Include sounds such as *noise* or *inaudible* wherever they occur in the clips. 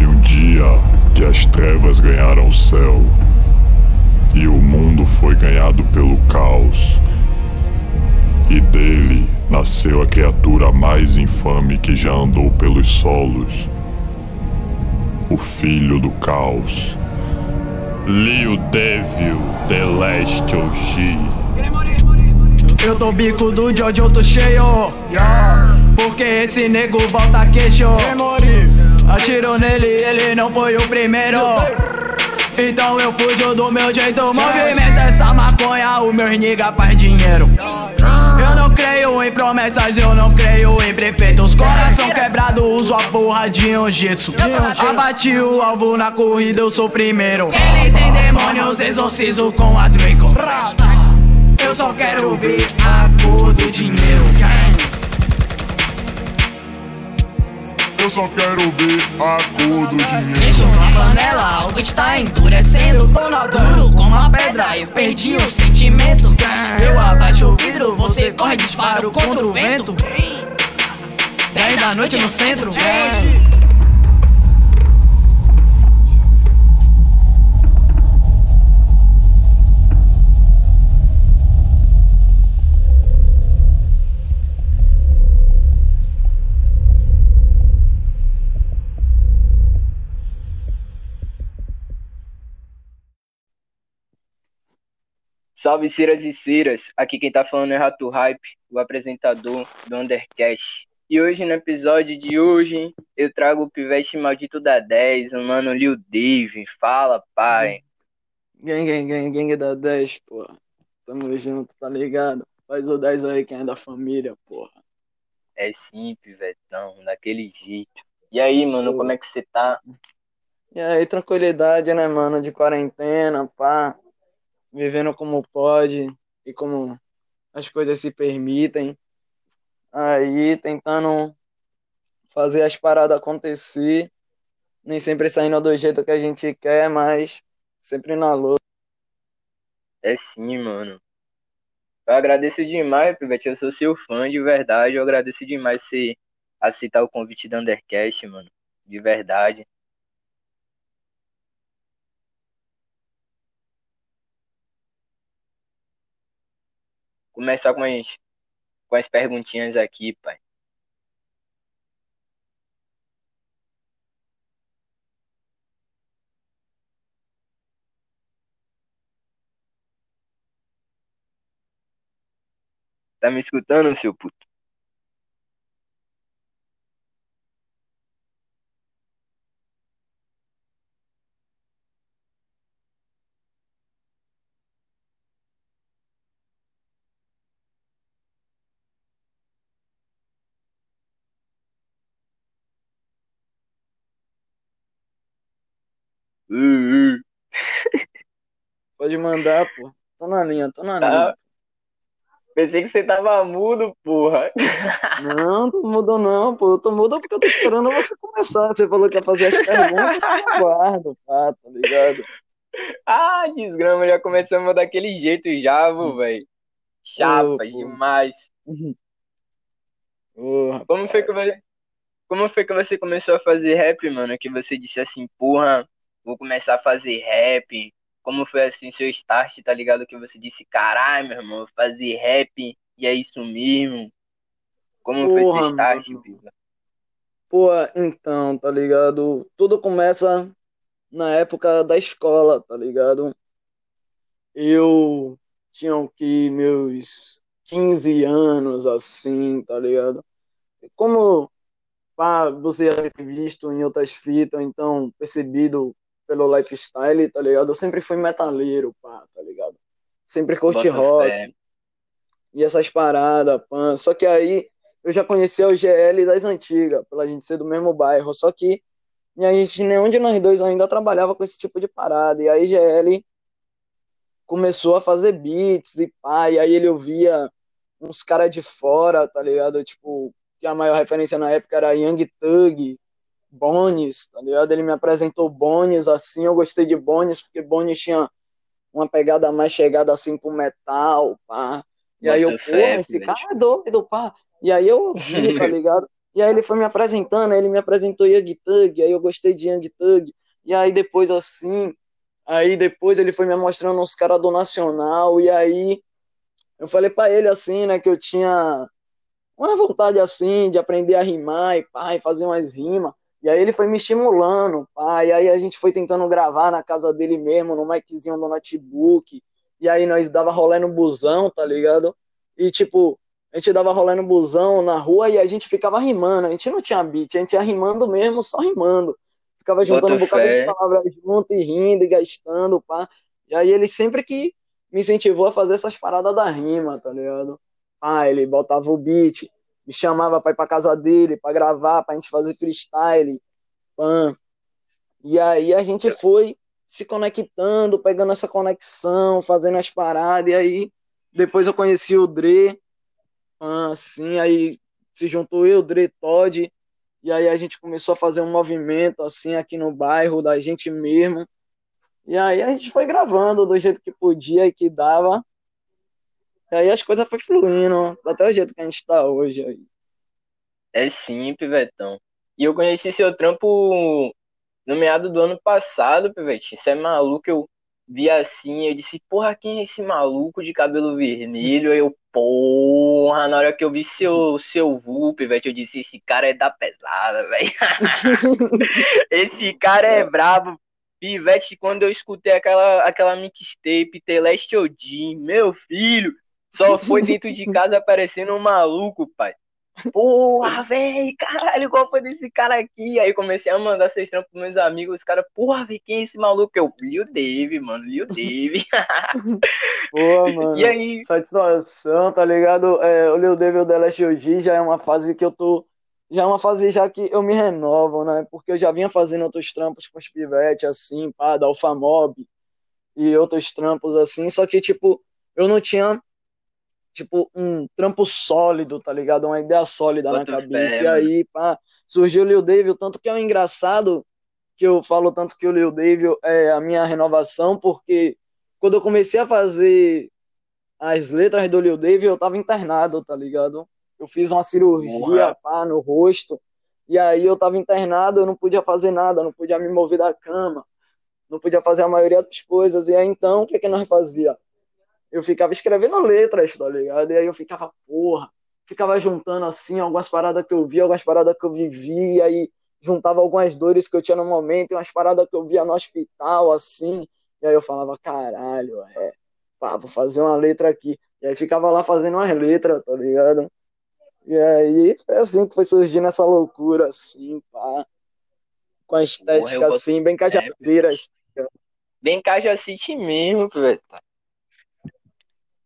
Houve um dia que as trevas ganharam o céu e o mundo foi ganhado pelo caos. E dele nasceu a criatura mais infame que já andou pelos solos. O filho do caos. Liu Devil Celestial Shi. Eu tô bico do Jojo, tô cheio. Porque esse nego volta queixo. Atirou nele, ele não foi o primeiro. Então eu fujo do meu jeito. Movimenta essa maconha, o meu nigga faz dinheiro. Eu não creio em promessas, eu não creio em prefeitos. Coração quebrado, uso a porra de um gesso. Abati o alvo na corrida, eu sou o primeiro. Ele tem demônios, exorcizo com a Draco. Eu só quero ver a cor do dinheiro. Eu só quero ver a cor do dinheiro. Deixo na panela, o beat tá endurecendo. Na duro como uma pedra, eu perdi o sentimento. Eu abaixo o vidro, você corre disparo contra o vento. 10 da noite no centro. Salve Ciras e Ciras, aqui quem tá falando é Rato Hype, o apresentador do Undercast. E hoje, no episódio de hoje, eu trago o pivete maldito da 10, o mano Lil Dave. Fala, pai. Gang, gang, gang, gang da 10, porra. Tamo junto, tá ligado? Faz o 10 aí quem é da família, porra. É sim, pivetão, daquele jeito. E aí, mano, como é que você tá? E aí, tranquilidade, né, mano? De quarentena, pá. Vivendo como pode e como as coisas se permitem. Aí, tentando fazer as paradas acontecer. Nem sempre saindo do jeito que a gente quer, mas sempre na luta. É sim, mano. Eu agradeço demais, Pivete. Eu sou seu fã de verdade. Eu agradeço demais você aceitar o convite do Undercast, mano. De verdade. Começar com as, com as perguntinhas aqui, pai. Tá me escutando, seu puto? Uh, *laughs* uh. Pode mandar, pô. Tô na linha, tô na Tá. linha. Pensei que você tava mudo, porra. Não, não mudou não, pô. Eu tô mudo porque eu tô esperando você começar. Você falou que ia fazer as perguntas, eu guardo, pá, tá ligado? Ah, desgrama, já começamos daquele jeito já, vô, velho. Chapa pô. demais. Ô, Como foi que você, como foi que você começou a fazer rap, mano? Que você disse assim, porra, vou começar a fazer rap. Como foi assim seu start, tá ligado? Que você disse, caralho, meu irmão, fazer rap e é isso mesmo. Como foi seu Porra, start, piva? Pô, então, tá ligado? Tudo começa na época da escola, tá ligado? Eu tinha que meus 15 anos, assim, tá ligado? Como pá, você já ter visto em outras fitas, então percebido pelo lifestyle, tá ligado? Eu sempre fui metaleiro, pá, tá ligado? Sempre curti Bota rock fé. e essas paradas, pã. Só que aí eu já conhecia o GL das antigas, pela gente ser do mesmo bairro. Só que e a gente, nenhum de nós dois ainda trabalhava com esse tipo de parada. E aí GL começou a fazer beats e pá, e aí ele ouvia uns caras de fora, tá ligado? Tipo, que a maior referência na época era Young Thug, Bones, tá ligado? Ele me apresentou Bones assim, eu gostei de Bones, porque Bones tinha uma pegada mais chegada assim pro metal, pá. E aí eu, fé, esse pivete. cara é doido, pá. E aí eu ouvi, *laughs* tá ligado? E aí ele foi me apresentando, ele me apresentou Young Thug, aí eu gostei de Young Thug. E aí depois assim, aí depois ele foi me mostrando uns caras do Nacional, e aí eu falei para ele assim, né, que eu tinha uma vontade assim de aprender a rimar e pá, e fazer umas rimas. E aí ele foi me estimulando, pá, e aí a gente foi tentando gravar na casa dele mesmo, no miczinho do notebook. E aí nós dava rolê no busão, tá ligado? E tipo, a gente dava rolê no busão na rua e a gente ficava rimando. A gente não tinha beat, a gente ia rimando mesmo, só rimando. Ficava juntando Bota um bocado fé. de palavras junto e rindo e gastando, pá. E aí ele sempre que me incentivou a fazer essas paradas da rima, tá ligado? Ah, ele botava o beat, me chamava pra ir pra casa dele, pra gravar, pra gente fazer freestyle, pã. E aí a gente foi se conectando, pegando essa conexão, fazendo as paradas, e aí depois eu conheci o Dre, assim, aí se juntou eu, Dre, Todd, e aí a gente começou a fazer um movimento, assim, aqui no bairro, da gente mesmo, e aí a gente foi gravando do jeito que podia e que dava, e aí as coisas foram fluindo, até o jeito que a gente tá hoje aí. É sim, Pivetão. E eu conheci seu trampo no meado do ano passado, Pivete. Isso é maluco, eu vi assim, eu disse, porra, quem é esse maluco de cabelo vermelho? Aí eu, porra, na hora que eu vi seu, seu vulgo, Pivete, eu disse, esse cara é da pesada, velho. *laughs* Esse cara é brabo. Pivete, quando eu escutei aquela, aquela mixtape, Teleste Odin, meu filho, só foi dentro de casa aparecendo um maluco, pai. Porra, velho, caralho, qual foi desse cara aqui? Aí comecei a mandar seus trampos pros meus amigos, os caras, porra, velho, quem é esse maluco? Eu, Lil Dave, mano, Lil Dave. *laughs* Pô, *laughs* mano. E aí, Satisfação, tá ligado? É, o Lil Devil The Last OG já é uma fase que eu tô. Já é uma fase já que eu me renovo, né? Porque eu já vinha fazendo outros trampos com os pivetes, assim, pá, da Alphamob e outros trampos assim, só que, tipo, eu não tinha, tipo, um trampo sólido, tá ligado? Uma ideia sólida na Boto cabeça. E aí, pá, surgiu o Lil Devil, tanto que é um engraçado que eu falo tanto que o Lil Devil é a minha renovação, porque quando eu comecei a fazer as letras do Lil Dave, eu tava internado, tá ligado? Eu fiz uma cirurgia, pá, no rosto, e aí eu tava internado, eu não podia fazer nada, não podia me mover da cama, não podia fazer a maioria das coisas, e aí então, o que que nós fazia? Eu ficava escrevendo letras, tá ligado? E aí eu ficava, porra, ficava juntando assim algumas paradas que eu via, algumas paradas que eu vivia, e juntava algumas dores que eu tinha no momento, e umas paradas que eu via no hospital, assim, e aí eu falava, caralho, é, pá, vou fazer uma letra aqui. E aí ficava lá fazendo umas letras, tá ligado? E aí foi assim que foi surgindo essa loucura, assim, pá. Com a estética assim, bem cajadeira. bem Cajacite mesmo, Pivete.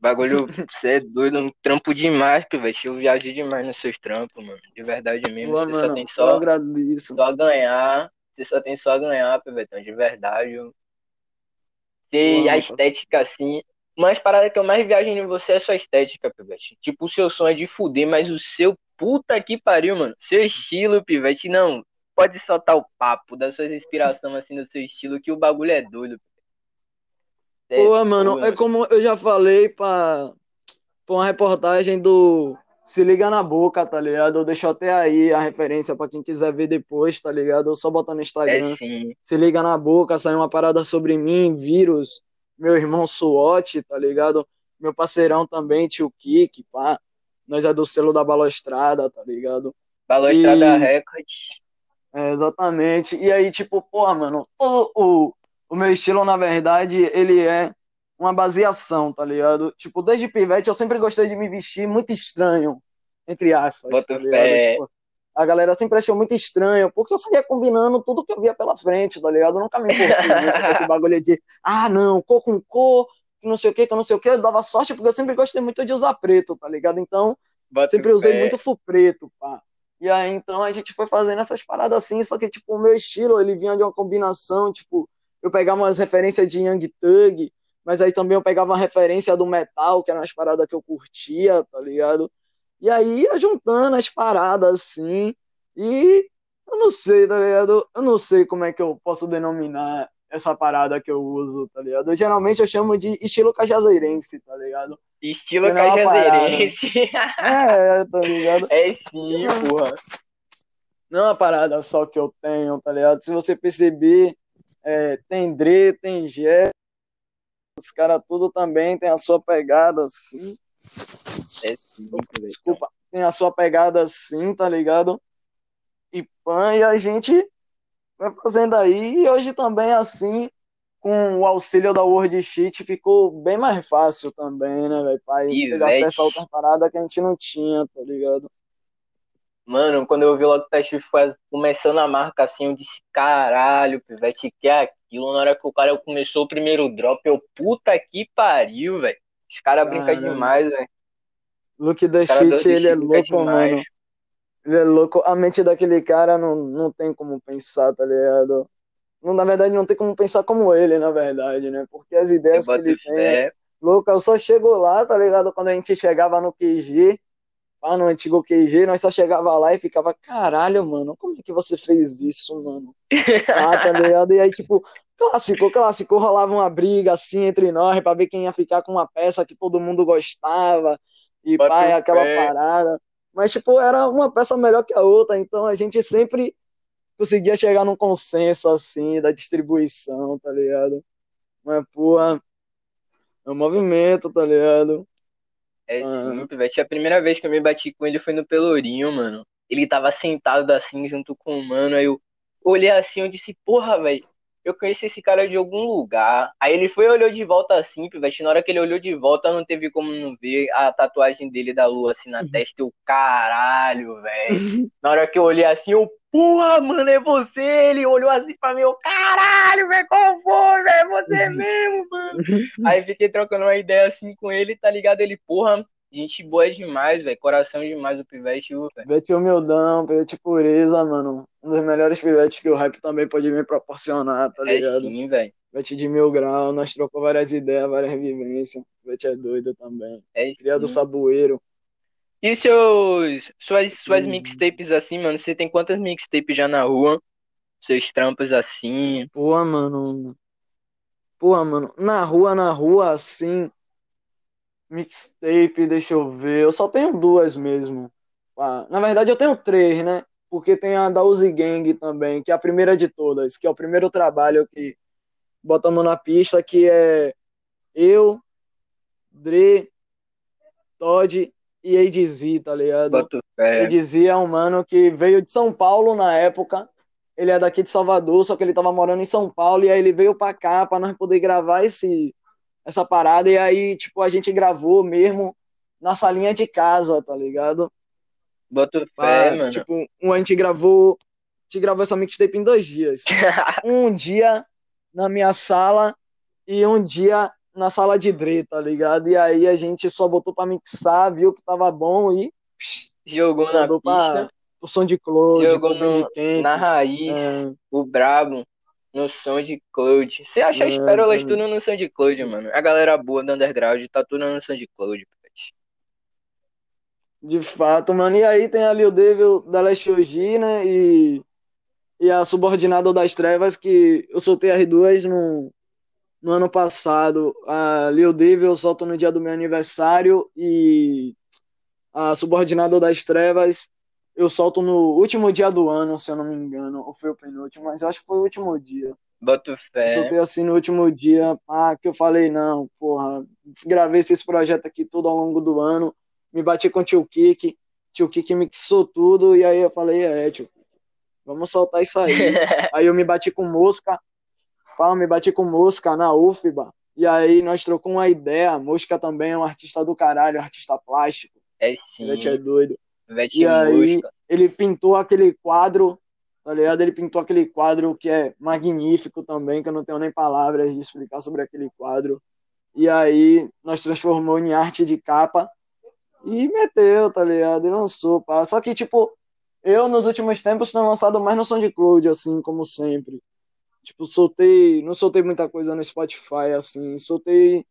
Bagulho, *laughs* você é doido, um trampo demais, Pivete. Eu viajei demais nos seus trampos, mano. De verdade mesmo, Pô, você só mano, tem eu só, agradeço. só ganhar. Você só tem só ganhar, Pivetão, de verdade. Pô, a estética assim. Mas parada que eu mais viajo em você é sua estética, Pivete. Tipo, o seu som é de fuder, mas o seu puta que pariu, mano. Seu estilo, Pivete, não. Pode soltar o papo das suas inspirações assim no seu estilo, que o bagulho é doido. É Pô, mano, é como eu já falei pra, pra uma reportagem do Se Liga na Boca, tá ligado? Eu deixo até aí a referência pra quem quiser ver depois, tá ligado? Eu só botar no É Instagram. sim. Se Liga na Boca, saiu uma parada sobre mim, vírus, meu irmão SWAT, tá ligado? Meu parceirão também, tio Kik, pá. Nós é do selo da Balostrada, tá ligado? Balostrada E- Records. É, exatamente. E aí, tipo, porra, mano, o, o meu estilo, na verdade, ele é uma baseação, tá ligado? Tipo, desde pivete eu sempre gostei de me vestir muito estranho, entre aspas, Boto tá. Tipo, a galera sempre achou muito estranho, porque eu saía combinando tudo que eu via pela frente, tá ligado? Eu nunca me importei muito com *laughs* esse bagulho de, ah, não, cor com cor, que não sei o que, que não sei o que. Eu dava sorte porque eu sempre gostei muito de usar preto, tá ligado? Então, Boto sempre usei fé. muito full preto, pá. E aí, então, a gente foi fazendo essas paradas assim, só que, tipo, o meu estilo, ele vinha de uma combinação, tipo, eu pegava umas referências de Young Thug, mas aí também eu pegava uma referência do metal, que eram as paradas que eu curtia, tá ligado? E aí ia juntando as paradas assim, e eu não sei, tá ligado? Eu não sei como é que eu posso denominar essa parada que eu uso, tá ligado? Eu, geralmente eu chamo de estilo cajazeirense, tá ligado? Estilo é cajazeirense. *laughs* É, tá ligado? É sim, porra. não é uma parada só que eu tenho, tá ligado? Se você perceber, é, tem Dre, tem Gé, os caras tudo também tem a sua pegada, assim. É sim. Desculpa, tem a sua pegada assim, tá ligado? E pan, e a gente vai fazendo aí, e hoje também assim, com o auxílio da Word Sheet, ficou bem mais fácil também, né, velho? Pra gente ter acesso a outra parada que a gente não tinha, tá ligado? Mano, quando eu vi logo o Teste foi começando a marca assim, eu disse, caralho, pivete, que é aquilo? Na hora que o cara começou o primeiro drop, eu, puta que pariu, velho. Os caras brincam demais, velho. Luke do Shit, ele é louco, demais. mano. Ele é louco. A mente daquele cara não, não tem como pensar, tá ligado? Não, na verdade, não tem como pensar como ele, na verdade, né? Porque as ideias que ele tem, fé. louco, eu só chego lá, tá ligado? Quando a gente chegava no QG, lá no antigo QG, nós só chegava lá e ficava, caralho, mano, como é que você fez isso, mano? *laughs* Ah, tá ligado? E aí, tipo, clássico, clássico, rolava uma briga assim entre nós pra ver quem ia ficar com uma peça que todo mundo gostava e Bota pai, aquela fé. parada. Mas, tipo, era uma peça melhor que a outra, então a gente sempre conseguia chegar num consenso assim da distribuição, tá ligado? Mas, pô, é um movimento, tá ligado? É Ah. sim, pivete. A primeira vez que eu me bati com ele foi no Pelourinho, mano. Ele tava sentado assim, junto com o mano. Aí eu olhei assim, eu disse, porra, velho, eu conheço esse cara de algum lugar. Aí ele foi e olhou de volta assim, pivete. Na hora que ele olhou de volta, não teve como não ver a tatuagem dele da lua assim na testa. Eu, caralho, velho. Na hora que eu olhei assim, eu, porra, mano, é você. Ele olhou assim pra mim, eu, caralho, velho, qual foi, velho? É você mesmo, mano. Aí fiquei trocando uma ideia assim com ele, tá ligado? Ele, porra, gente boa demais, velho. Coração demais o pivete, velho. Pivete humildão, pivete pureza, mano. Um dos melhores pivetes que o rap também pode me proporcionar, tá É ligado? sim, velho. Pivete de mil graus, nós trocou várias ideias, várias vivências. Pivete é doido também. É Cria do sim. saboeiro. E seus, suas, suas mixtapes assim, mano? Você tem quantas mixtapes já na rua? Seus trampos assim? Pô, mano. Pô, mano. Na rua, na rua, assim. Mixtape, deixa eu ver. Eu só tenho duas mesmo. Ah, na verdade, eu tenho três, né? Porque tem a da Uzi Gang também, que é a primeira de todas, que é o primeiro trabalho que botamos na pista, que é eu, Dre, Todd e ADZ, tá ligado? ADZ é um mano que veio de São Paulo na época. Ele é daqui de Salvador, só que ele tava morando em São Paulo, e aí ele veio pra cá pra nós poder gravar esse, essa parada, e aí, tipo, a gente gravou mesmo na salinha de casa, tá ligado? Boto fé, Ah, mano. Tipo, um, a gente gravou. A gente gravou essa mixtape em dois dias. *laughs* Um dia na minha sala e um dia na sala de Dre, tá ligado? E aí a gente só botou pra mixar, viu que tava bom e Jogou na mandou pra pista, o som de Cloud, Jogou no- Bandcamp. na raiz, É, o brabo, no som de Cloud. Você acha as pérolas é. tudo no som de Cloud, mano? A galera boa do underground tá tudo no som de Cloud, pivete. de fato, mano. E aí tem ali o Devil da Leste OG, né? E, e a Subordinada das Trevas, que eu soltei as duas no, no ano passado. A Lil Devil eu solto no dia do meu aniversário e a Subordinada das Trevas eu solto no último dia do ano, se eu não me engano. Ou foi o penúltimo, mas eu acho que foi o último dia. Boto fé. soltei assim no último dia, ah, que eu falei, não, porra, gravei esses projetos aqui tudo ao longo do ano, me bati com o Tio Kik, Tio Kik mixou tudo, e aí eu falei, é, tio, vamos soltar isso aí. *laughs* aí eu me bati com Mosca, pá, me bati com Mosca na UFBA, e aí nós trocamos uma ideia, Mosca também é um artista do caralho, artista plástico, É sim, ele é doido. E aí, Mosca. ele pintou aquele quadro, tá ligado? Ele pintou aquele quadro que é magnífico também, que eu não tenho nem palavras de explicar sobre aquele quadro. E aí, nós transformou em arte de capa e meteu, tá ligado? E lançou, pá. Só que, tipo, eu nos últimos tempos tenho lançado mais no SoundCloud, assim, como sempre. Tipo, soltei, não soltei muita coisa no Spotify, assim, soltei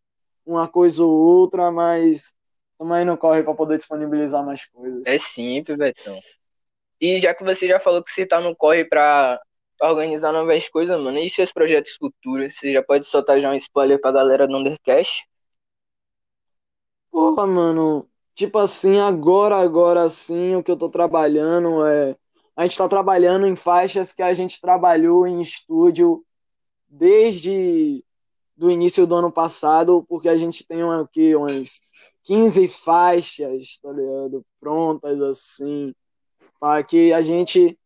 uma coisa ou outra, mas também não corre pra poder disponibilizar mais coisas. É sim, Pivetão. E já que você já falou que você tá no corre pra organizar novas coisas, mano, e seus projetos futuros? Você já pode soltar já um spoiler pra galera do Undercast? Porra, mano, tipo assim, agora, agora sim, o que eu tô trabalhando é a gente tá trabalhando em faixas que a gente trabalhou em estúdio desde do início do ano passado, porque a gente tem aqui umas 15 faixas, tá ligado? Prontas assim, para que a gente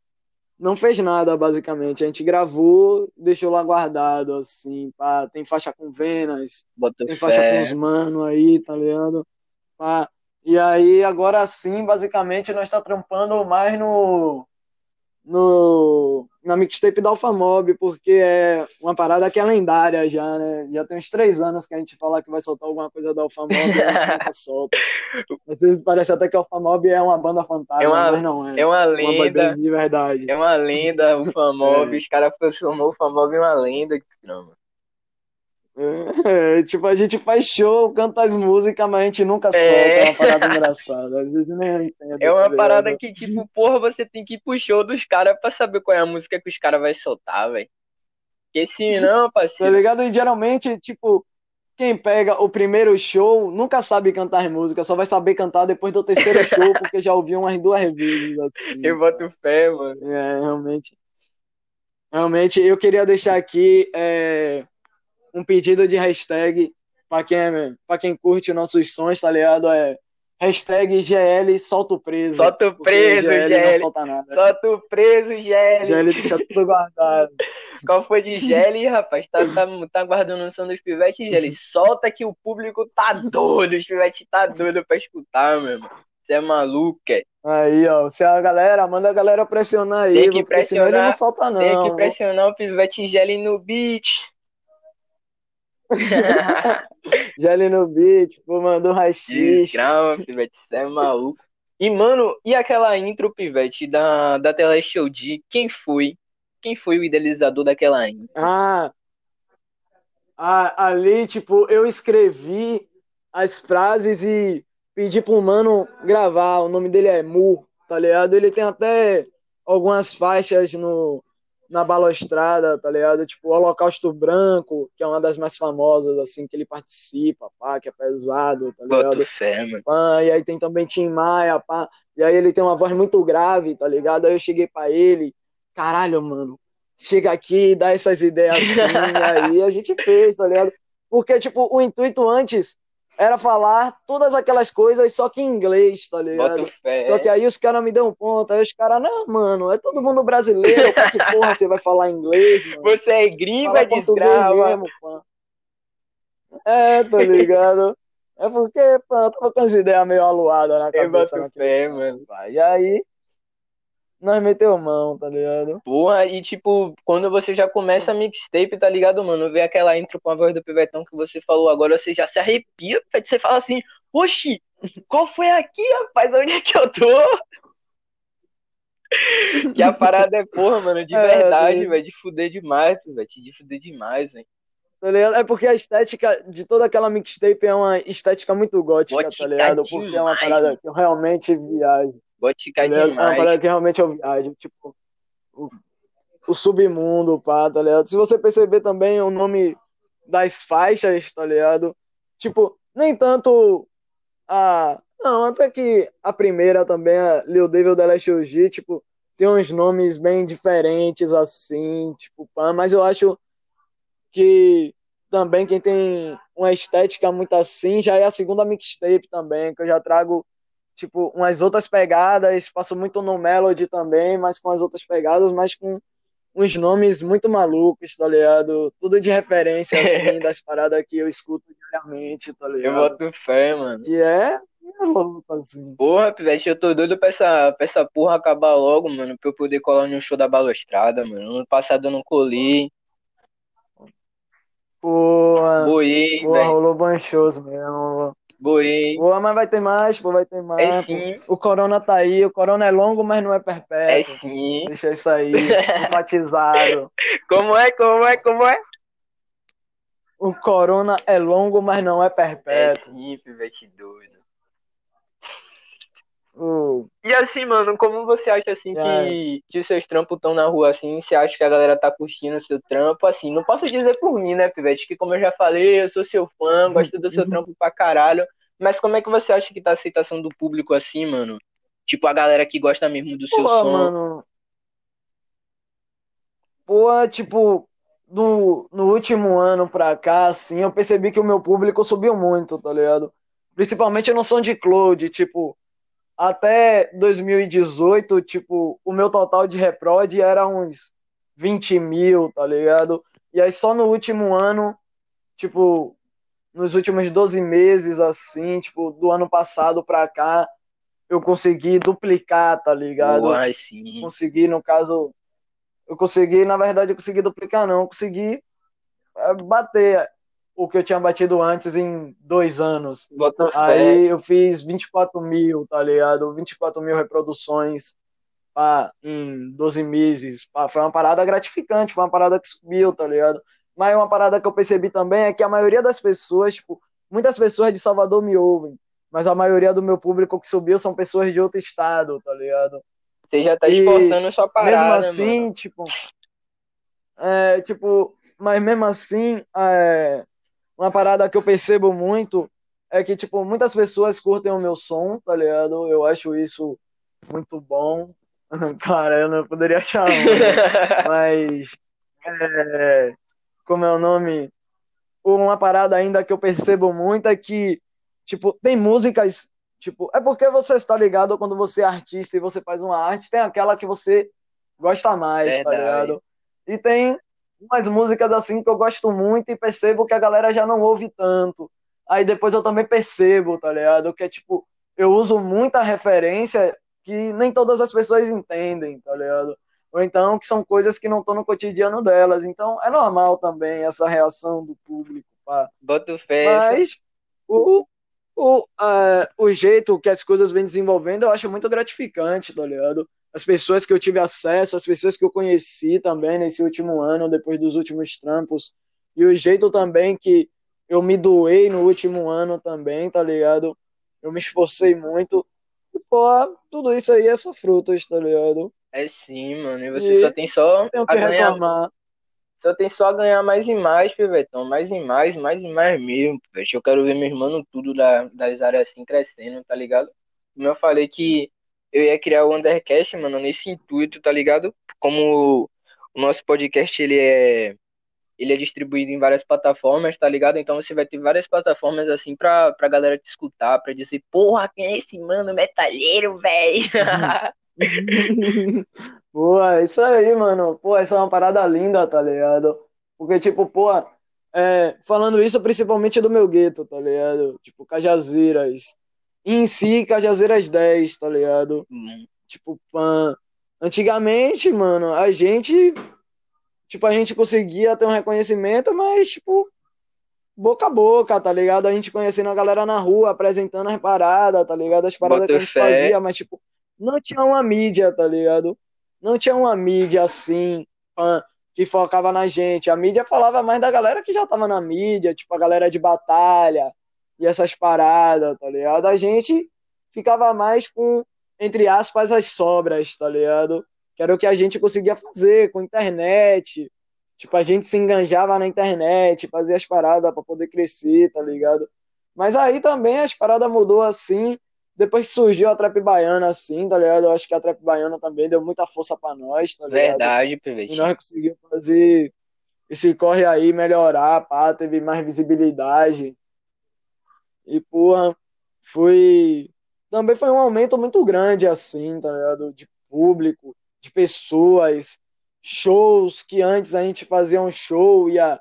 não fez nada, basicamente. A gente gravou, deixou lá guardado, assim, pá. Tem faixa com Venas, Bota tem faixa com os mano aí, tá ligado? Pá. E aí, agora sim, basicamente, nós tá trampando mais no. No na mixtape da Alphamob, porque é uma parada que é lendária já, né? Já tem uns três anos que a gente fala que vai soltar alguma coisa da Alphamob e a gente nunca *laughs* solta. Às vezes parece até que a Alphamob é uma banda fantasma, É uma- mas não é. É uma uma lenda. banda de verdade. É uma lenda, o Famob. *laughs* É. Os caras transformou o Famob em uma lenda. Não, mano. É, tipo, a gente faz show, canta as músicas, mas a gente nunca solta. É. É uma parada engraçada. Às vezes nem entendo. É uma tá parada que, tipo, porra, você tem que ir pro show dos caras pra saber qual é a música que os caras vão soltar, velho. Porque senão, *laughs* Tá parceiro. ligado? E geralmente, tipo, quem pega o primeiro show nunca sabe cantar as músicas, só vai saber cantar depois do terceiro *laughs* show, porque já ouviu umas duas vezes. Assim. Eu boto fé, mano. É, realmente. Realmente, eu queria deixar aqui é, um pedido de hashtag pra quem, pra quem curte nossos sons, tá ligado? É hashtag GL solta o preso. Solta o preso, GL não GL. solta nada. Solta o preso, Gelli. GL deixa tudo guardado. *laughs* Qual foi de Gelli, rapaz? Tá, tá, tá guardando o som dos pivetes, Gelli? *laughs* Solta que o público tá doido. Os pivetes tá doido pra escutar, meu irmão. Você é maluco, é? Aí, ó, se a galera, manda a galera pressionar aí, Tem que senão ele pressionar, não solta não. Tem que pressionar o pivete Gelli no beat. *laughs* GL no beat, pô, mandou rachixe. Desgrama, pivete, você é maluco. E, mano, e aquela intro, pivete, da, da Teleste OD? Quem foi? Quem foi o idealizador daquela intro? Ah, a- ali, tipo, eu escrevi as frases e pedi pro mano gravar. O nome dele é Mu, tá ligado? Ele tem até algumas faixas no, na balaustrada, tá ligado? Tipo, Holocausto Branco, que é uma das mais famosas, assim, que ele participa, pá, que é pesado, tá ligado? Fé, mano. pá, e aí tem também Tim Maia, pá, e aí ele tem uma voz muito grave, tá ligado? Aí eu cheguei pra ele, caralho, mano, chega aqui e dá essas ideias assim, e aí a gente fez, tá ligado? Porque, tipo, o intuito antes era falar todas aquelas coisas, só que em inglês, tá ligado? Só que aí os caras me dão um ponto, aí os caras, não, mano, é todo mundo brasileiro, pra que porra você vai falar inglês, mano? Você é gringo, Fala é desgrama. mesmo. É, tá ligado? É porque, pô, eu tava com as ideias meio aluadas na Eu cabeça. boto naquele fé, mano. E aí, nós meteu mão, tá ligado? Porra, e tipo, quando você já começa a mixtape, tá ligado, mano? Vê aquela intro com a voz do pivetão que você falou agora, você já se arrepia, você fala assim, oxi, qual foi aqui, rapaz? Onde é que eu tô? *laughs* Que a parada é porra, mano, de *laughs* É, verdade, sim. velho, de fuder demais, velho, de fuder demais, velho. Tá ligado? É porque a estética de toda aquela mixtape é uma estética muito gótica, Gótica tá ligado? Porque é uma parada que eu realmente viajo. Te ficar Tá ligado? É uma demais. parada que realmente eu viajo. Tipo, o, o submundo, pá, tá ligado? Se você perceber também o nome das faixas, tá ligado? Tipo, nem tanto a. Não, até que a primeira também, a Lil Devil da Last OG, tipo, tem uns nomes bem diferentes, assim, tipo, pá, mas eu acho que também quem tem uma estética muito assim já é a segunda mixtape também, que eu já trago tipo, umas outras pegadas, passo muito no Melody também, mas com as outras pegadas, mas com uns nomes muito malucos, tá ligado? Tudo de referência, *laughs* assim, das paradas que eu escuto diariamente, tá Eu ligado? boto fé, mano. Que é, é louco, assim. Porra, pivete, eu tô doido pra essa, pra essa porra acabar logo, mano, pra eu poder colar no show da Balustrada, mano. Ano passado eu não colei, Porra, boiei, porra, velho, rolou shows mesmo. Boiei. Porra, mas vai ter mais, pô, vai ter mais. É pô. sim, O Corona tá aí, o Corona é longo, mas não é é perpétuo. sim. Deixa isso aí, *laughs* enfatizado. Como é, como é, como é? O Corona é longo, mas não é É perpétuo. sim, pivete doido. E assim, mano, como você acha assim que, que os seus trampos estão na rua assim? Você acha que a galera tá curtindo o seu trampo? Assim, não posso dizer por mim, né, Pivete? Que como eu já falei, eu sou seu fã, gosto do seu trampo pra caralho. Mas como é que você acha que tá a aceitação do público assim, mano? Tipo, a galera que gosta mesmo do seu Pô, som. mano, pô, tipo, no, no último ano pra cá, assim, eu percebi que o meu público subiu muito, tá ligado? Principalmente no SoundCloud, tipo, até 2018, tipo, o meu total de reprod era uns 20 mil, tá ligado? E aí só no último ano, tipo, nos últimos 12 meses, assim, tipo, do ano passado pra cá, eu consegui duplicar, tá ligado? Porra, sim. Consegui, no caso, eu consegui, na verdade, eu consegui duplicar, não, eu consegui é, bater o que eu tinha batido antes em dois anos. Bota fé. Aí eu fiz 24 mil, tá ligado? 24 mil reproduções pá, em 12 meses. Pá, foi uma parada gratificante, foi uma parada que subiu, tá ligado? Mas uma parada que eu percebi também é que a maioria das pessoas, tipo, muitas pessoas de Salvador me ouvem, mas a maioria do meu público que subiu são pessoas de outro estado, tá ligado? Você já tá E exportando sua parada, mesmo né, assim, mano? tipo, é, tipo, mas mesmo assim, é, uma parada que eu percebo muito é que, tipo, muitas pessoas curtem o meu som, tá ligado? Eu acho isso muito bom. *laughs* Cara, eu não poderia achar um, né? *laughs* Mas, é, como é o nome? Uma parada ainda que eu percebo muito é que, tipo, tem músicas, tipo, é porque você está ligado quando você é artista e você faz uma arte, tem aquela que você gosta mais, tá Verdade. ligado? E tem umas músicas assim que eu gosto muito e percebo que a galera já não ouve tanto. Aí depois eu também percebo, tá ligado? Que é tipo, eu uso muita referência que nem todas as pessoas entendem, tá ligado? Ou então que são coisas que não estão no cotidiano delas. Então é normal também essa reação do público, pá. Bota fé. Mas o, o, é, o jeito que as coisas vêm desenvolvendo eu acho muito gratificante, tá ligado? As pessoas que eu tive acesso, as pessoas que eu conheci também nesse último ano, depois dos últimos trampos, e o jeito também que eu me doei no último ano também, tá ligado? Eu me esforcei muito. E, pô, tudo isso aí é só frutos, tá ligado? É sim, mano. E você E só tem só a ganhar. reclamar. Só tem só a ganhar mais e mais, Pivetão. Mais e mais, mais e mais mesmo, Pivete. Eu quero ver meu irmão tudo da, das áreas assim crescendo, tá ligado? Como eu falei que eu ia criar o Undercast, mano, nesse intuito, tá ligado? Como o nosso podcast, ele é ele é distribuído em várias plataformas, tá ligado? Então você vai ter várias plataformas assim pra, pra galera te escutar, pra dizer, porra, quem é esse mano metalheiro, velho? *laughs* Pô, isso aí, mano. Pô, essa é uma parada linda, tá ligado? Porque, tipo, pô, é, falando isso principalmente do meu gueto, tá ligado? Tipo, Cajazeiras. Em si, Cajazeiras 10, tá ligado? Hum, Tipo, pan. Antigamente, mano, a gente. Tipo, a gente conseguia ter um reconhecimento, mas, tipo, boca a boca, tá ligado? A gente conhecendo a galera na rua, apresentando as paradas, tá ligado? As paradas Bota que a gente fé. fazia, mas, tipo, não tinha uma mídia, tá ligado? Não tinha uma mídia assim, pã, que focava na gente. A mídia falava mais da galera que já tava na mídia, tipo, a galera de batalha e essas paradas, tá ligado? A gente ficava mais com, entre aspas, as sobras, tá ligado? Que era o que a gente conseguia fazer com internet. Tipo, a gente se enganjava na internet, fazia as paradas pra poder crescer, tá ligado? Mas aí também as paradas mudou assim, depois que surgiu a trap baiana assim, tá ligado? Eu acho que a trap baiana também deu muita força pra nós, tá ligado? verdade, E Pivete. nós conseguimos fazer esse corre aí melhorar, pá, teve mais visibilidade. E, porra, foi. Também foi um aumento muito grande, assim, tá ligado? De público, de pessoas, shows que antes a gente fazia um show, ia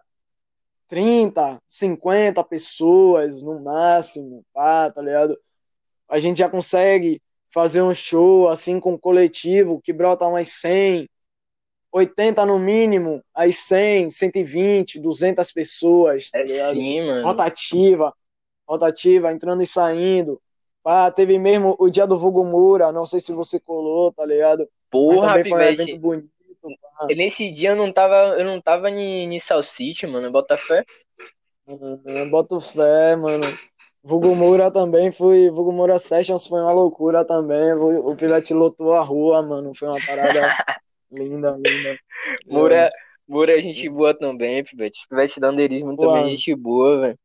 30, 50 pessoas no máximo, pá, tá ligado? A gente já consegue fazer um show assim com coletivo que brota umas 100, 80 no mínimo, aí 100, 120, 200 pessoas, tá É ligado? sim, mano. rotativa, rotativa, entrando e saindo. Pá, teve mesmo o dia do Vulgo Moura, não sei se você colou, tá ligado? Mas Porra, também foi um evento bonito. pá. Nesse dia eu não tava, eu não tava em, em Salsite, mano. Bota fé. Boto fé, mano. Vulgo Moura também foi. Vulgo Moura Sessions foi uma loucura também. O Pivete lotou a rua, mano. Foi uma parada *laughs* linda, linda. Moura, Moura é gente boa também, Pivete. Pivete da Anderismo também é gente boa, velho.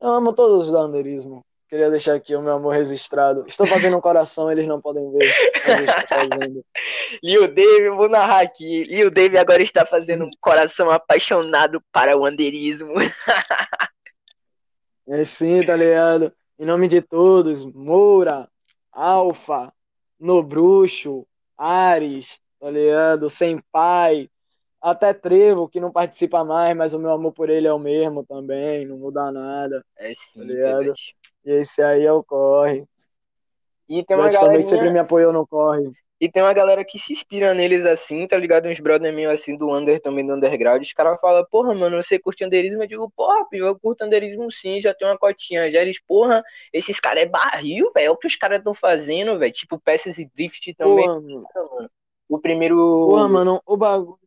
Eu amo todos os da Anderismo. Queria deixar aqui o meu amor registrado. Estou fazendo um coração, eles não podem ver. Fazendo. Lil Dave, vou narrar aqui. Lil Dave agora está fazendo um coração apaixonado para o andeirismo. *laughs* É sim, tá ligado? Em nome de todos, Moura, Alfa, Nobruxo, Ares, tá ligado? Senpai, até Trevo, que não participa mais, mas o meu amor por ele é o mesmo também, não muda nada. É sim, Tá ligado? Pivete. E esse aí é o corre. E tem uma também que sempre me apoiou no corre. e tem uma galera que se inspira neles assim, tá ligado? Uns brother meio assim do under também do underground. Os caras falam, porra, mano, você curte underismo? Eu digo, porra, piva, eu curto underismo sim, já tenho uma cotinha. Já eles, porra, esses caras é barril, velho. É o que os caras estão fazendo, velho. Tipo, peças e drift também. Porra, mano. O primeiro. Porra, mano, o bagulho,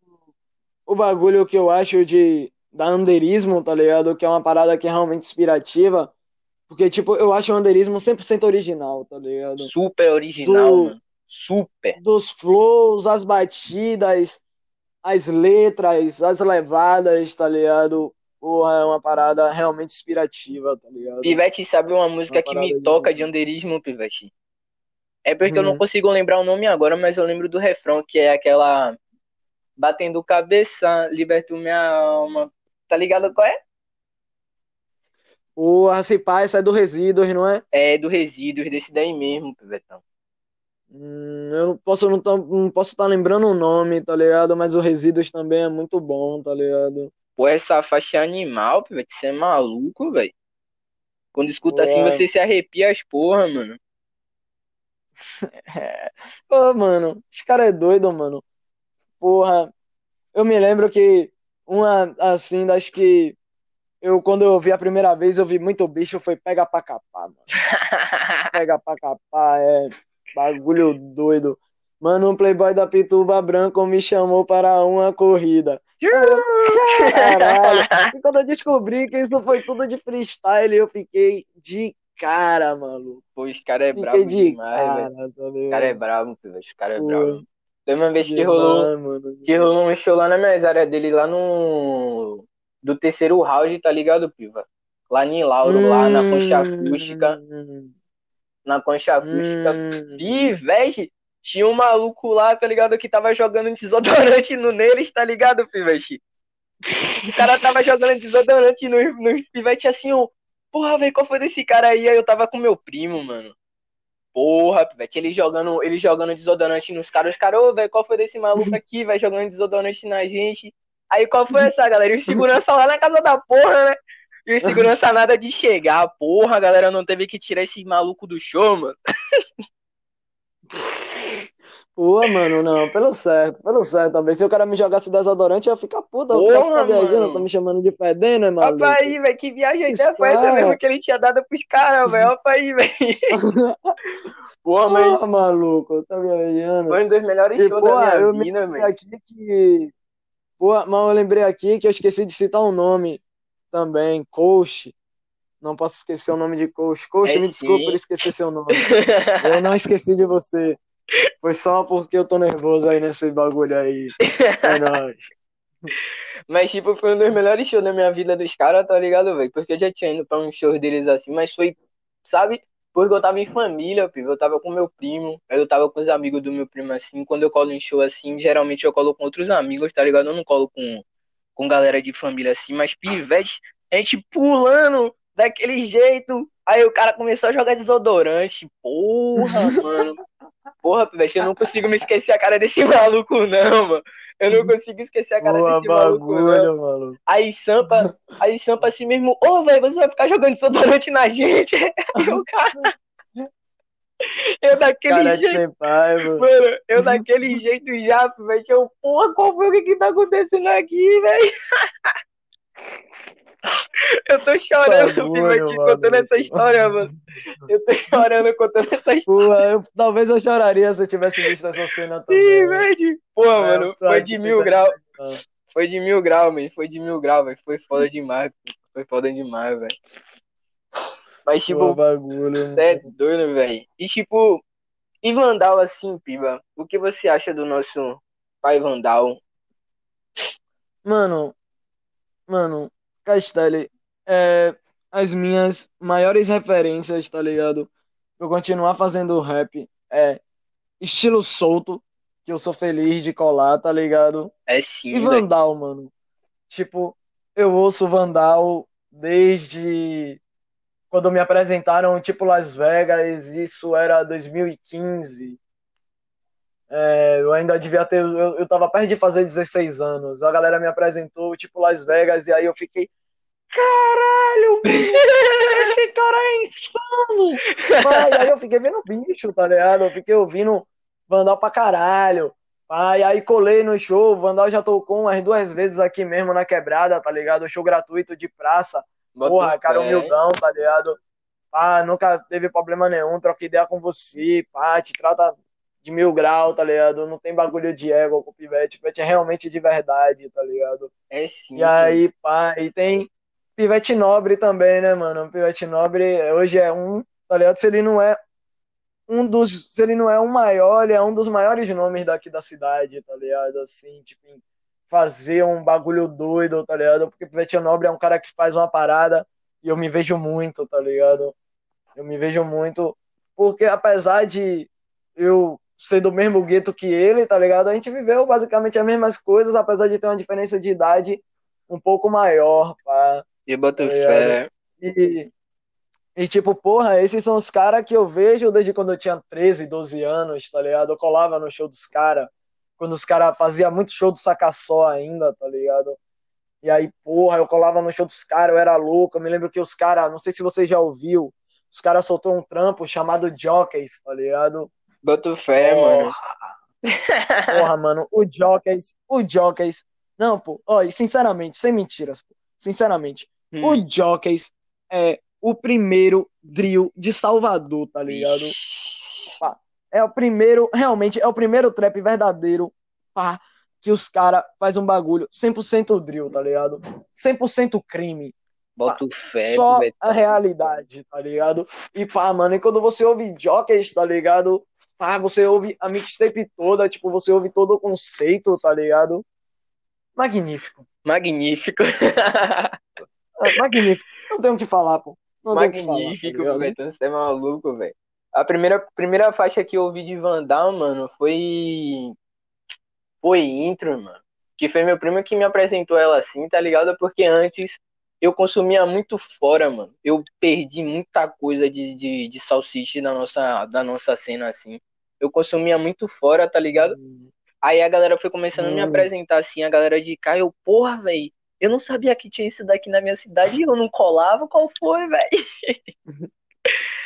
o bagulho que eu acho de da underismo, tá ligado? Que é uma parada que é realmente inspirativa. Porque, tipo, eu acho o underismo 100% original, tá ligado? Super original, Do- mano. Super. Dos flows, as batidas, as letras, as levadas, tá ligado? Porra, é uma parada realmente inspirativa, tá ligado? Pivete, sabe uma música Uma que me de- toca de underismo, Pivete? É porque eu não Hum. consigo lembrar o nome agora, mas eu lembro do refrão, que é aquela. Batendo cabeça, liberto minha alma. Tá ligado qual é? Porra, se pá, essa é do Resíduos, não é? É do Resíduos, desse daí mesmo, Pivetão. Hum, eu não posso não, tá- não posso estar lembrando o nome, tá ligado? Mas o Resíduos também é muito bom, tá ligado? Pô, essa faixa é animal, Pivete. Você é maluco, velho. Quando escuta assim, Ué. você se arrepia as porra, mano. *laughs* Pô, mano, esse cara é doido, mano. Porra, eu me lembro que uma, assim, das que eu, quando eu vi a primeira vez, eu vi muito bicho, foi pega pra capar, mano. *laughs* Pega pra capar, é bagulho doido. Mano, um playboy da Pituba Branco me chamou para uma corrida. Caralho. E quando eu descobri que isso foi tudo de freestyle, eu fiquei de cara, maluco. Pô, os cara é Fiquei brabo de demais, velho. tá Os ligado? cara é brabo, Pivete. Os cara é Pô, brabo. Teve uma vez que rolou. mano. Que rolou um show lá na minha área dele, lá no. Do terceiro round, tá ligado, Piva? Lá em Lauro, lá na concha acústica. Hum, Na concha acústica. hum. Pivete, tinha um maluco lá, tá ligado? Que tava jogando desodorante no neles, tá ligado, Pivete? O cara tava jogando desodorante no, no Pivete assim, ó. Porra, velho, qual foi desse cara aí? Aí eu tava com meu primo, mano. Porra, Pivete, ele jogando, ele jogando desodorante nos caras. Os caras, ô, velho, qual foi desse maluco *laughs* aqui, vai jogando desodorante na gente? Aí qual foi essa, galera? E o *laughs* segurança lá na casa da porra, né? E o segurança nada de chegar. Porra, a galera não teve que tirar esse maluco do show, mano. *laughs* Pô, mano, não, pelo certo, pelo certo também. Se o cara me jogasse desodorante, eu ia ficar puta. Eu ficar, você tá Porra, viajando, tá me chamando de fedendo, é maluco? Opa aí, velho, que viagem até foi essa mesmo que ele tinha dado pros caras, velho. *laughs* Opa aí, velho. *laughs* Porra, mas Porra, maluco, tá viajando. foi um dos melhores E, shows porra, da eu minha me vida, velho. aqui que. Pô, mas eu lembrei aqui que eu esqueci de citar um nome também, Coach. Não posso esquecer o nome de Coach. Coach, É me sim. por esquecer seu nome. *laughs* Eu não esqueci de você. Foi só porque eu tô nervoso aí nesse bagulho aí. É *laughs* nóis. Mas, tipo, foi um dos melhores shows da minha vida dos caras, tá ligado, velho? Porque eu já tinha ido pra uns shows deles assim, mas foi, sabe? Porque eu tava em família. Eu tava com meu primo, aí eu tava com os amigos do meu primo assim. Quando eu colo em show assim, geralmente eu colo com outros amigos, tá ligado? Eu não colo com, com galera de família assim, mas pivete, a gente pulando daquele jeito. Aí o cara começou a jogar desodorante. Porra, *laughs* mano. Porra, pivete, eu não consigo me esquecer a cara desse *laughs* maluco, não, mano. Eu não consigo esquecer a cara Boa desse maluco, não. maluco. Aí Sampa, aí Sampa assim mesmo, ô velho, você vai ficar jogando desodorante na gente? Aí *laughs* o cara. Eu daquele Cara jeito, pai, mano. mano, eu daquele jeito já, velho. Eu, porra, qual foi o que que tá acontecendo aqui, velho? Eu tô chorando, Bagulho, Pivete, contando essa história, mano. Eu tô chorando contando essa história. Pô, eu- talvez eu choraria se eu tivesse visto essa cena também. Ih, velho. Pô, É, mano, foi de mil graus. Foi de mil graus, velho. Foi de mil graus, velho. Foi foda demais. pô. Foi foda demais, velho. Mas, Pô, tipo, bagulho. você é doido, velho. E, tipo, e Vandal, assim, Piba, o que você acha do nosso pai Vandal? Mano, mano, Castelli, é, as minhas maiores referências, tá ligado? Eu continuar fazendo rap é estilo solto, que eu sou feliz de colar, tá ligado? É sim, E. Vandal, mano. Tipo, eu ouço Vandal desde quando me apresentaram, tipo, Las Vegas, isso era 2015. É, eu ainda devia ter. Eu, eu tava perto de fazer 16 anos. A galera me apresentou, tipo, Las Vegas, e aí eu fiquei. Caralho, *laughs* esse cara é insano! Pai, aí eu fiquei vendo bicho, tá ligado? Eu fiquei ouvindo Vandal pra caralho. Pai, aí colei no show, Vandal já tocou umas duas vezes aqui mesmo na quebrada, tá ligado? Show gratuito de praça. Bota Porra, o cara humildão, tá ligado? Pá, nunca teve problema nenhum, troca ideia com você, pá, te trata de mil grau, tá ligado? Não tem bagulho de ego com o Pivete, o Pivete é realmente de verdade, tá ligado? É sim. E aí, pá, e tem Pivete Nobre também, né, mano? Pivete Nobre hoje é um, tá ligado? Se ele não é um dos, se ele não é o maior, ele é um dos maiores nomes daqui da cidade, tá ligado? Assim, tipo, fazer um bagulho doido, tá ligado? Porque Pivete Nobre é um cara que faz uma parada e eu me vejo muito, tá ligado? Eu me vejo muito, porque apesar de eu ser do mesmo gueto que ele, tá ligado? A gente viveu basicamente as mesmas coisas, apesar de ter uma diferença de idade um pouco maior, pá. E boto Tá fé. E, e tipo, porra, esses são os caras que eu vejo desde quando eu tinha 13, 12 anos, tá ligado? Eu colava no show dos caras, quando os caras faziam muito show do saca só ainda, tá ligado? E aí, porra, eu colava no show dos caras, eu era louco. Eu me lembro que os caras, não sei se você já ouviu, os caras soltou um trampo chamado Jockeys, tá ligado? Boto fé, mano. *laughs* Porra, mano, o Jockeys, o Jockeys. Não, pô, ó, e sinceramente, sem mentiras, pô, sinceramente, Hum. o Jockeys é o primeiro drill de Salvador, tá ligado? Vixe. É o primeiro, realmente, é o primeiro trap verdadeiro, pá, que os caras fazem um bagulho 100% drill, tá ligado? 100% crime. Boto fé, só a realidade, tá ligado? E pá, mano, e quando você ouve Jockeys, tá ligado? Pá, você ouve a mixtape toda, tipo, você ouve todo o conceito, tá ligado? Magnífico. Magnífico. *laughs* É, magnífico. Não tenho o que falar, pô. Não tenho o que falar. tá Magnífico, ligado? Pivetão. Você é maluco, velho. A primeira, primeira faixa que eu ouvi de Vandal, mano, foi. Foi intro, mano. Que foi meu primo que me apresentou ela assim, tá ligado? Porque antes eu consumia muito fora, mano. Eu perdi muita coisa de, de, de salsicha da nossa, da nossa cena, assim. Eu consumia muito fora, tá ligado? Aí a galera foi começando a me Hum. apresentar assim, a galera de cá, eu, porra, velho, eu não sabia que tinha isso daqui na minha cidade e eu não colava, qual foi, velho?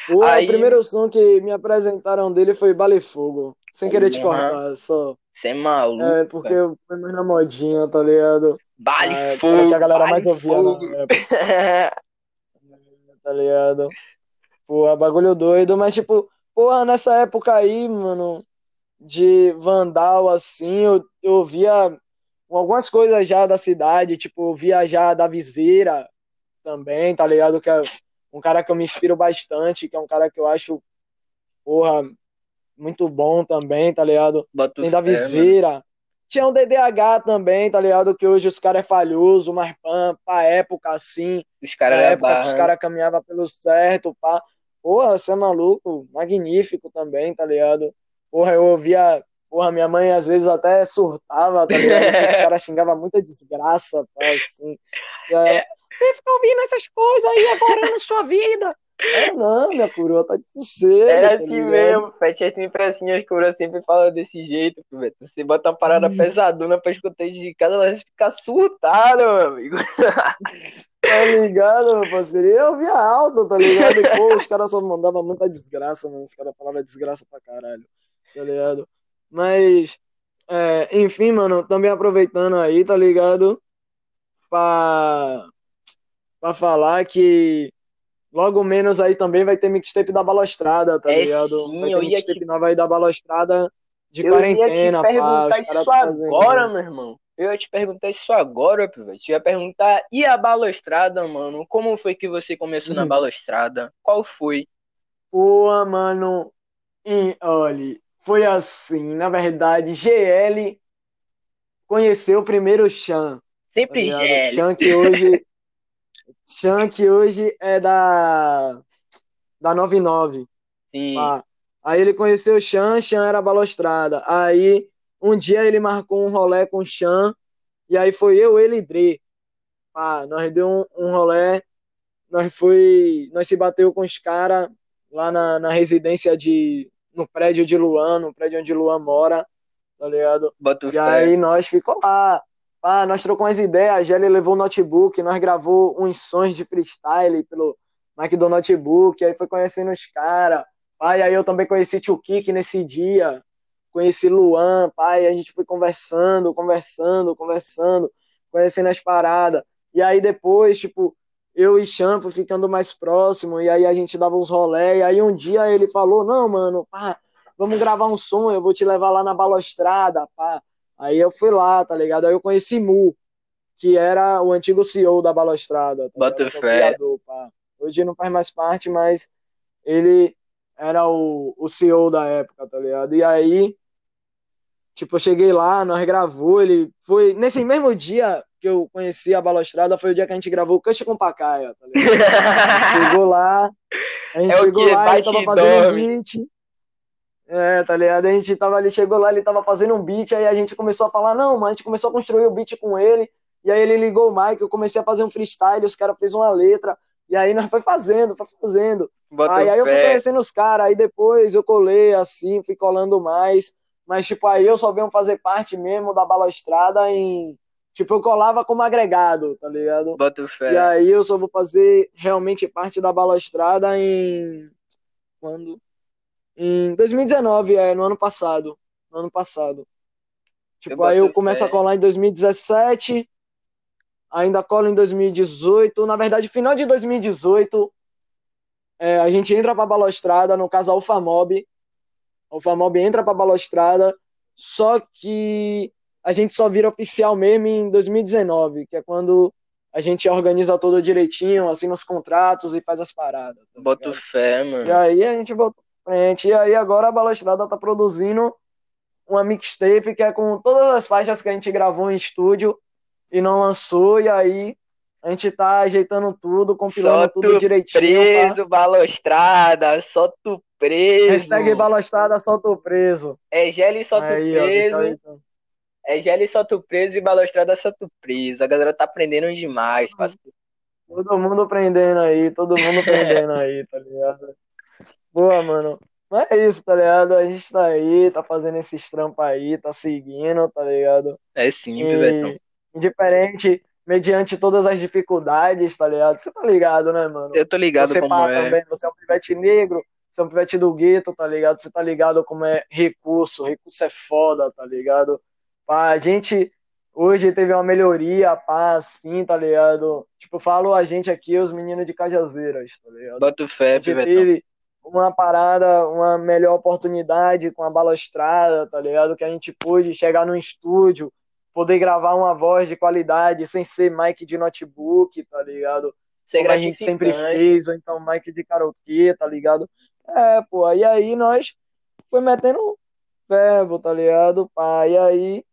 Pô, Aí- O primeiro som que me apresentaram dele foi Bale Fogo. Sem querer te Porra. cortar, só. Você é maluco. É, porque eu fui mais na modinha, tá ligado? Bale É, que a galera mais ouvia na época, *laughs* tá ligado? Pô, bagulho doido, mas tipo, porra, nessa época aí, mano, de Vandal, assim, eu, eu ouvia algumas coisas já da cidade, tipo, eu via já da Viseira também, tá ligado? Que é um cara que eu me inspiro bastante, que é um cara que eu acho, porra, muito bom também, tá ligado? Tem da. Viseira. Tinha o DDH também, tá ligado? Que hoje os caras é falhoso, mas pá, pra época assim, Os na caras da época que barra. os caras caminhavam pelo certo, pá. Porra, você é maluco, magnífico também, tá ligado? Porra, eu ouvia. Porra, minha mãe às vezes até surtava, tá ligado? Os caras xingavam muita desgraça, pá, assim. Aí, É. Você fica ouvindo essas coisas aí agora na sua vida. É, não, minha coroa, tá de sossego. Era tá assim ligado? mesmo, Pet. É sempre assim, as curas sempre falam desse jeito, Pivetão. Você bota uma parada Hum. pesadona pra escutar de casa, mas você fica surtado, meu amigo. *laughs* Tá ligado, meu parceiro? Eu via alto, tá ligado? E, pô, os caras só mandavam muita desgraça, mano. Os caras falavam desgraça pra caralho, tá ligado? Mas, é, enfim, mano, também aproveitando aí, tá ligado? Pra, pra falar que logo menos aí também vai ter mixtape da Balostrada, tá É ligado? sim, vai ter eu ia mixtape te- nova aí da Balostrada de Eu ia te quarentena, pá. perguntar Os isso fazendo- agora, meu irmão. Eu ia te perguntar isso agora, Pivete. Eu ia perguntar, e a balostrada, mano? Como foi que você começou na Uhum. balostrada? Qual foi? Pô, mano, e, olha, foi assim, na verdade, GL conheceu primeiro o Chan, tá Sempre ligado? GL. Chan que hoje, *laughs* Chan, que hoje é da. Da 99. Sim. Aí ele conheceu o Chan, Chan era balostrada. Aí um dia ele marcou um rolê com o Chan, e aí foi eu, ele e Dre. Pá, nós deu um, um rolê, nós foi, nós se bateu com os caras lá na, na residência de, no prédio de Luan, no prédio onde Luan mora, tá ligado? Bota E fé. aí nós ficou lá. Pá, nós trocamos umas ideias, a Gelli levou o notebook, nós gravou uns sons de freestyle pelo Mac do notebook, aí foi conhecendo os caras. Pai, aí eu também conheci Tio Kik nesse dia, conheci Luan, pai, a gente foi conversando, conversando, conversando, conhecendo as paradas. E aí depois, tipo, eu e Chan foi ficando mais próximo, e aí a gente dava uns rolé, e aí um dia ele falou, não, mano, pá, vamos gravar um som, eu vou te levar lá na balostrada, pá. Aí eu fui lá, tá ligado? Aí eu conheci Mu, que era o antigo CEO da balostrada, tá Bota é fé. Hoje não faz mais parte, mas ele era o, o CEO da época, tá ligado? E aí, tipo, eu cheguei lá, nós gravou, ele foi. Nesse mesmo dia que eu conheci a Balostrada, foi o dia que a gente gravou o Cuxa com Pacaia, tá *laughs* chegou lá, a gente É chegou lá, ele Bate tava e fazendo um beat. É, tá ligado? A gente tava ali, chegou lá, ele tava fazendo um beat, aí a gente começou a falar, não, mano, a gente começou a construir o beat com ele, e aí ele ligou o mic, eu comecei a fazer um freestyle, os caras fez uma letra, e aí nós foi fazendo, foi fazendo. Bota Aí, aí eu fui conhecendo os caras, aí depois eu colei assim, fui colando mais. Mas, tipo, aí eu só venho fazer parte mesmo da balostrada em. Tipo, eu colava como agregado, tá ligado? Bota E fé. aí eu só vou fazer realmente parte da balostrada em. Quando? Em 2019, é, no ano passado. No ano passado. Tipo, Eu aí eu começo fé. a colar em 2017, ainda colo em 2018. Na verdade, final de 2018, é, a gente entra pra balostrada, no caso a Ufamob. A Ufamob entra pra balostrada, só que a gente só vira oficial mesmo em 2019, que é quando a gente organiza tudo direitinho, assina os contratos e faz as paradas. tá Bota fé, E mano. aí a gente botou frente. E aí agora a Balostrada tá produzindo uma mixtape que é com todas as faixas que a gente gravou em estúdio e não lançou. E aí a gente tá ajeitando tudo, compilando tudo direitinho. Tá? Preso, balostrada, solta o preso. Hashtag Balostrada solta o preso. É gelo e solta o Aí, ó, preso. fica aí, então. É gelo e solta o preso e balostrada solta o preso. A galera tá aprendendo demais, parceiro. Todo mundo aprendendo aí, todo mundo *laughs* aprendendo aí, tá ligado? Boa, mano. Mas é isso, tá ligado? A gente tá aí, tá fazendo esses trampos aí, tá seguindo, tá ligado? É simples. E indiferente, mediante todas as dificuldades, tá ligado? Você tá ligado, né, mano? Eu tô ligado você como é. também, você é um pivete negro, você é um pivete do gueto, tá ligado? Você tá ligado como é recurso, recurso é foda, tá ligado? A gente hoje teve uma melhoria, pá, assim, tá ligado? Tipo, falo a gente aqui, os meninos de Cajazeiras, tá ligado? Bota A fé, gente Betão. teve uma parada, uma melhor oportunidade com a balostrada, tá ligado? Que a gente pôde chegar no estúdio, poder gravar uma voz de qualidade sem ser mic de notebook, tá ligado? Ser Como a gente sempre fez, ou então mic de karaokê, tá ligado? É, pô, e aí nós foi metendo verbo, tá ligado? Pá, e aí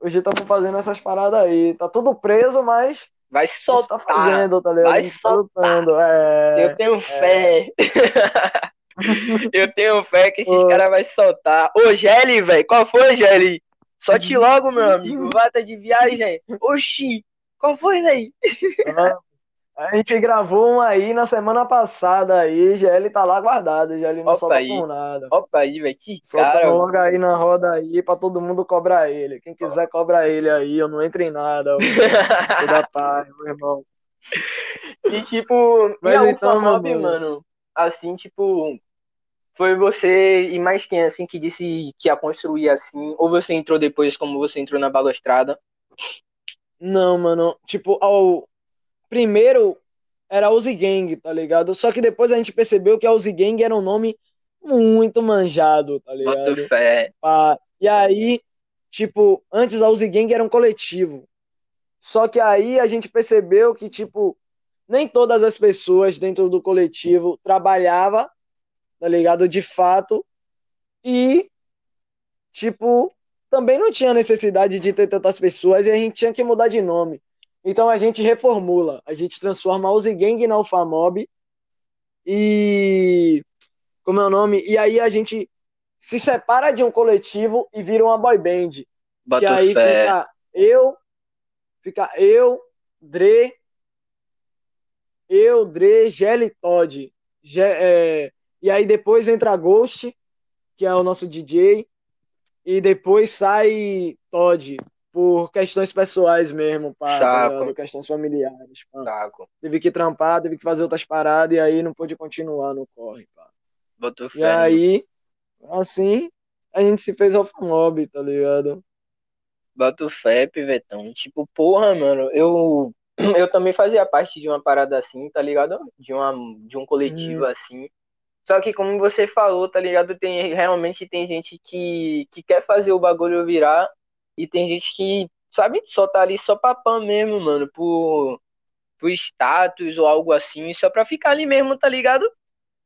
hoje estamos fazendo essas paradas aí. Tá tudo preso, mas Vai tá soltar. fazendo, tá ligado? vai tá soltar. lutando, é. Eu tenho fé. *laughs* Eu tenho fé que esses caras vão soltar. Ô, Gelli, velho, qual foi, Gelli? Solte *laughs* logo, meu amigo. Vata de viagem. Oxi, qual foi, velho? A gente gravou um aí na semana passada aí, GL tá lá guardado, GL não Opa solta aí. com nada. Opa aí, velho, que Solta cara. logo aí na roda aí pra todo mundo cobrar ele. Quem quiser cobra ele aí, eu não entro em nada. Sou *laughs* da paz, meu irmão. E tipo, Mas e a então, meu mano. assim, tipo, foi você e mais quem, assim, que disse que ia construir assim, ou você entrou depois como você entrou na balostrada? Não, mano, tipo, ao primeiro era Uzi Gang, tá ligado? Só que depois a gente percebeu que a Uzi Gang era um nome muito manjado, tá ligado? Fé. E aí, tipo, antes a Uzi Gang era um coletivo. Só que aí a gente percebeu que, tipo, nem todas as pessoas dentro do coletivo trabalhava, tá ligado? De fato. E, tipo, também não tinha necessidade de ter tantas pessoas e a gente tinha que mudar de nome. Então a gente reformula, a gente transforma a Uzi Gang na Alphamob e como é o nome? E aí a gente se separa de um coletivo e vira uma boy band. Bota que aí fé. fica eu, fica eu, Dre, eu, Dre, Gelly e Todd. Ge- é, e aí depois entra Ghost, que é o nosso DJ, e depois sai Todd, por questões pessoais mesmo, pá, questões familiares. pá. Teve que trampar, teve que fazer outras paradas, e aí não pôde continuar no corre, pá. Bota fé. E aí, assim, a gente se fez alfamob, tá ligado? Bota fé, pivetão. Tipo, porra, mano, eu *clears throat* eu também fazia parte de uma parada assim, tá ligado? De uma de um coletivo Hum. assim. Só que como você falou, tá ligado? Tem realmente tem gente que que quer fazer o bagulho virar e tem gente que, sabe, só tá ali só papão mesmo, mano, por por status ou algo assim, só pra ficar ali mesmo, tá ligado?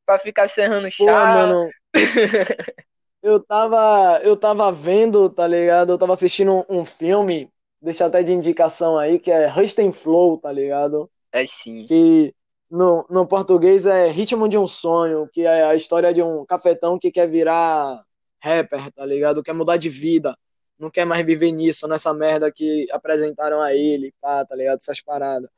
Pra ficar serrando Pô, chá. mano. *laughs* Eu tava, eu tava vendo, tá ligado? Eu tava assistindo um, um filme, deixa até de indicação aí, que é Rust and Flow, tá ligado? É sim. Que no, no português é Ritmo de um Sonho, que é a história de um cafetão que quer virar rapper, tá ligado? Quer mudar de vida, não quer mais viver nisso, nessa merda que apresentaram a ele, pá, tá ligado? Essas paradas.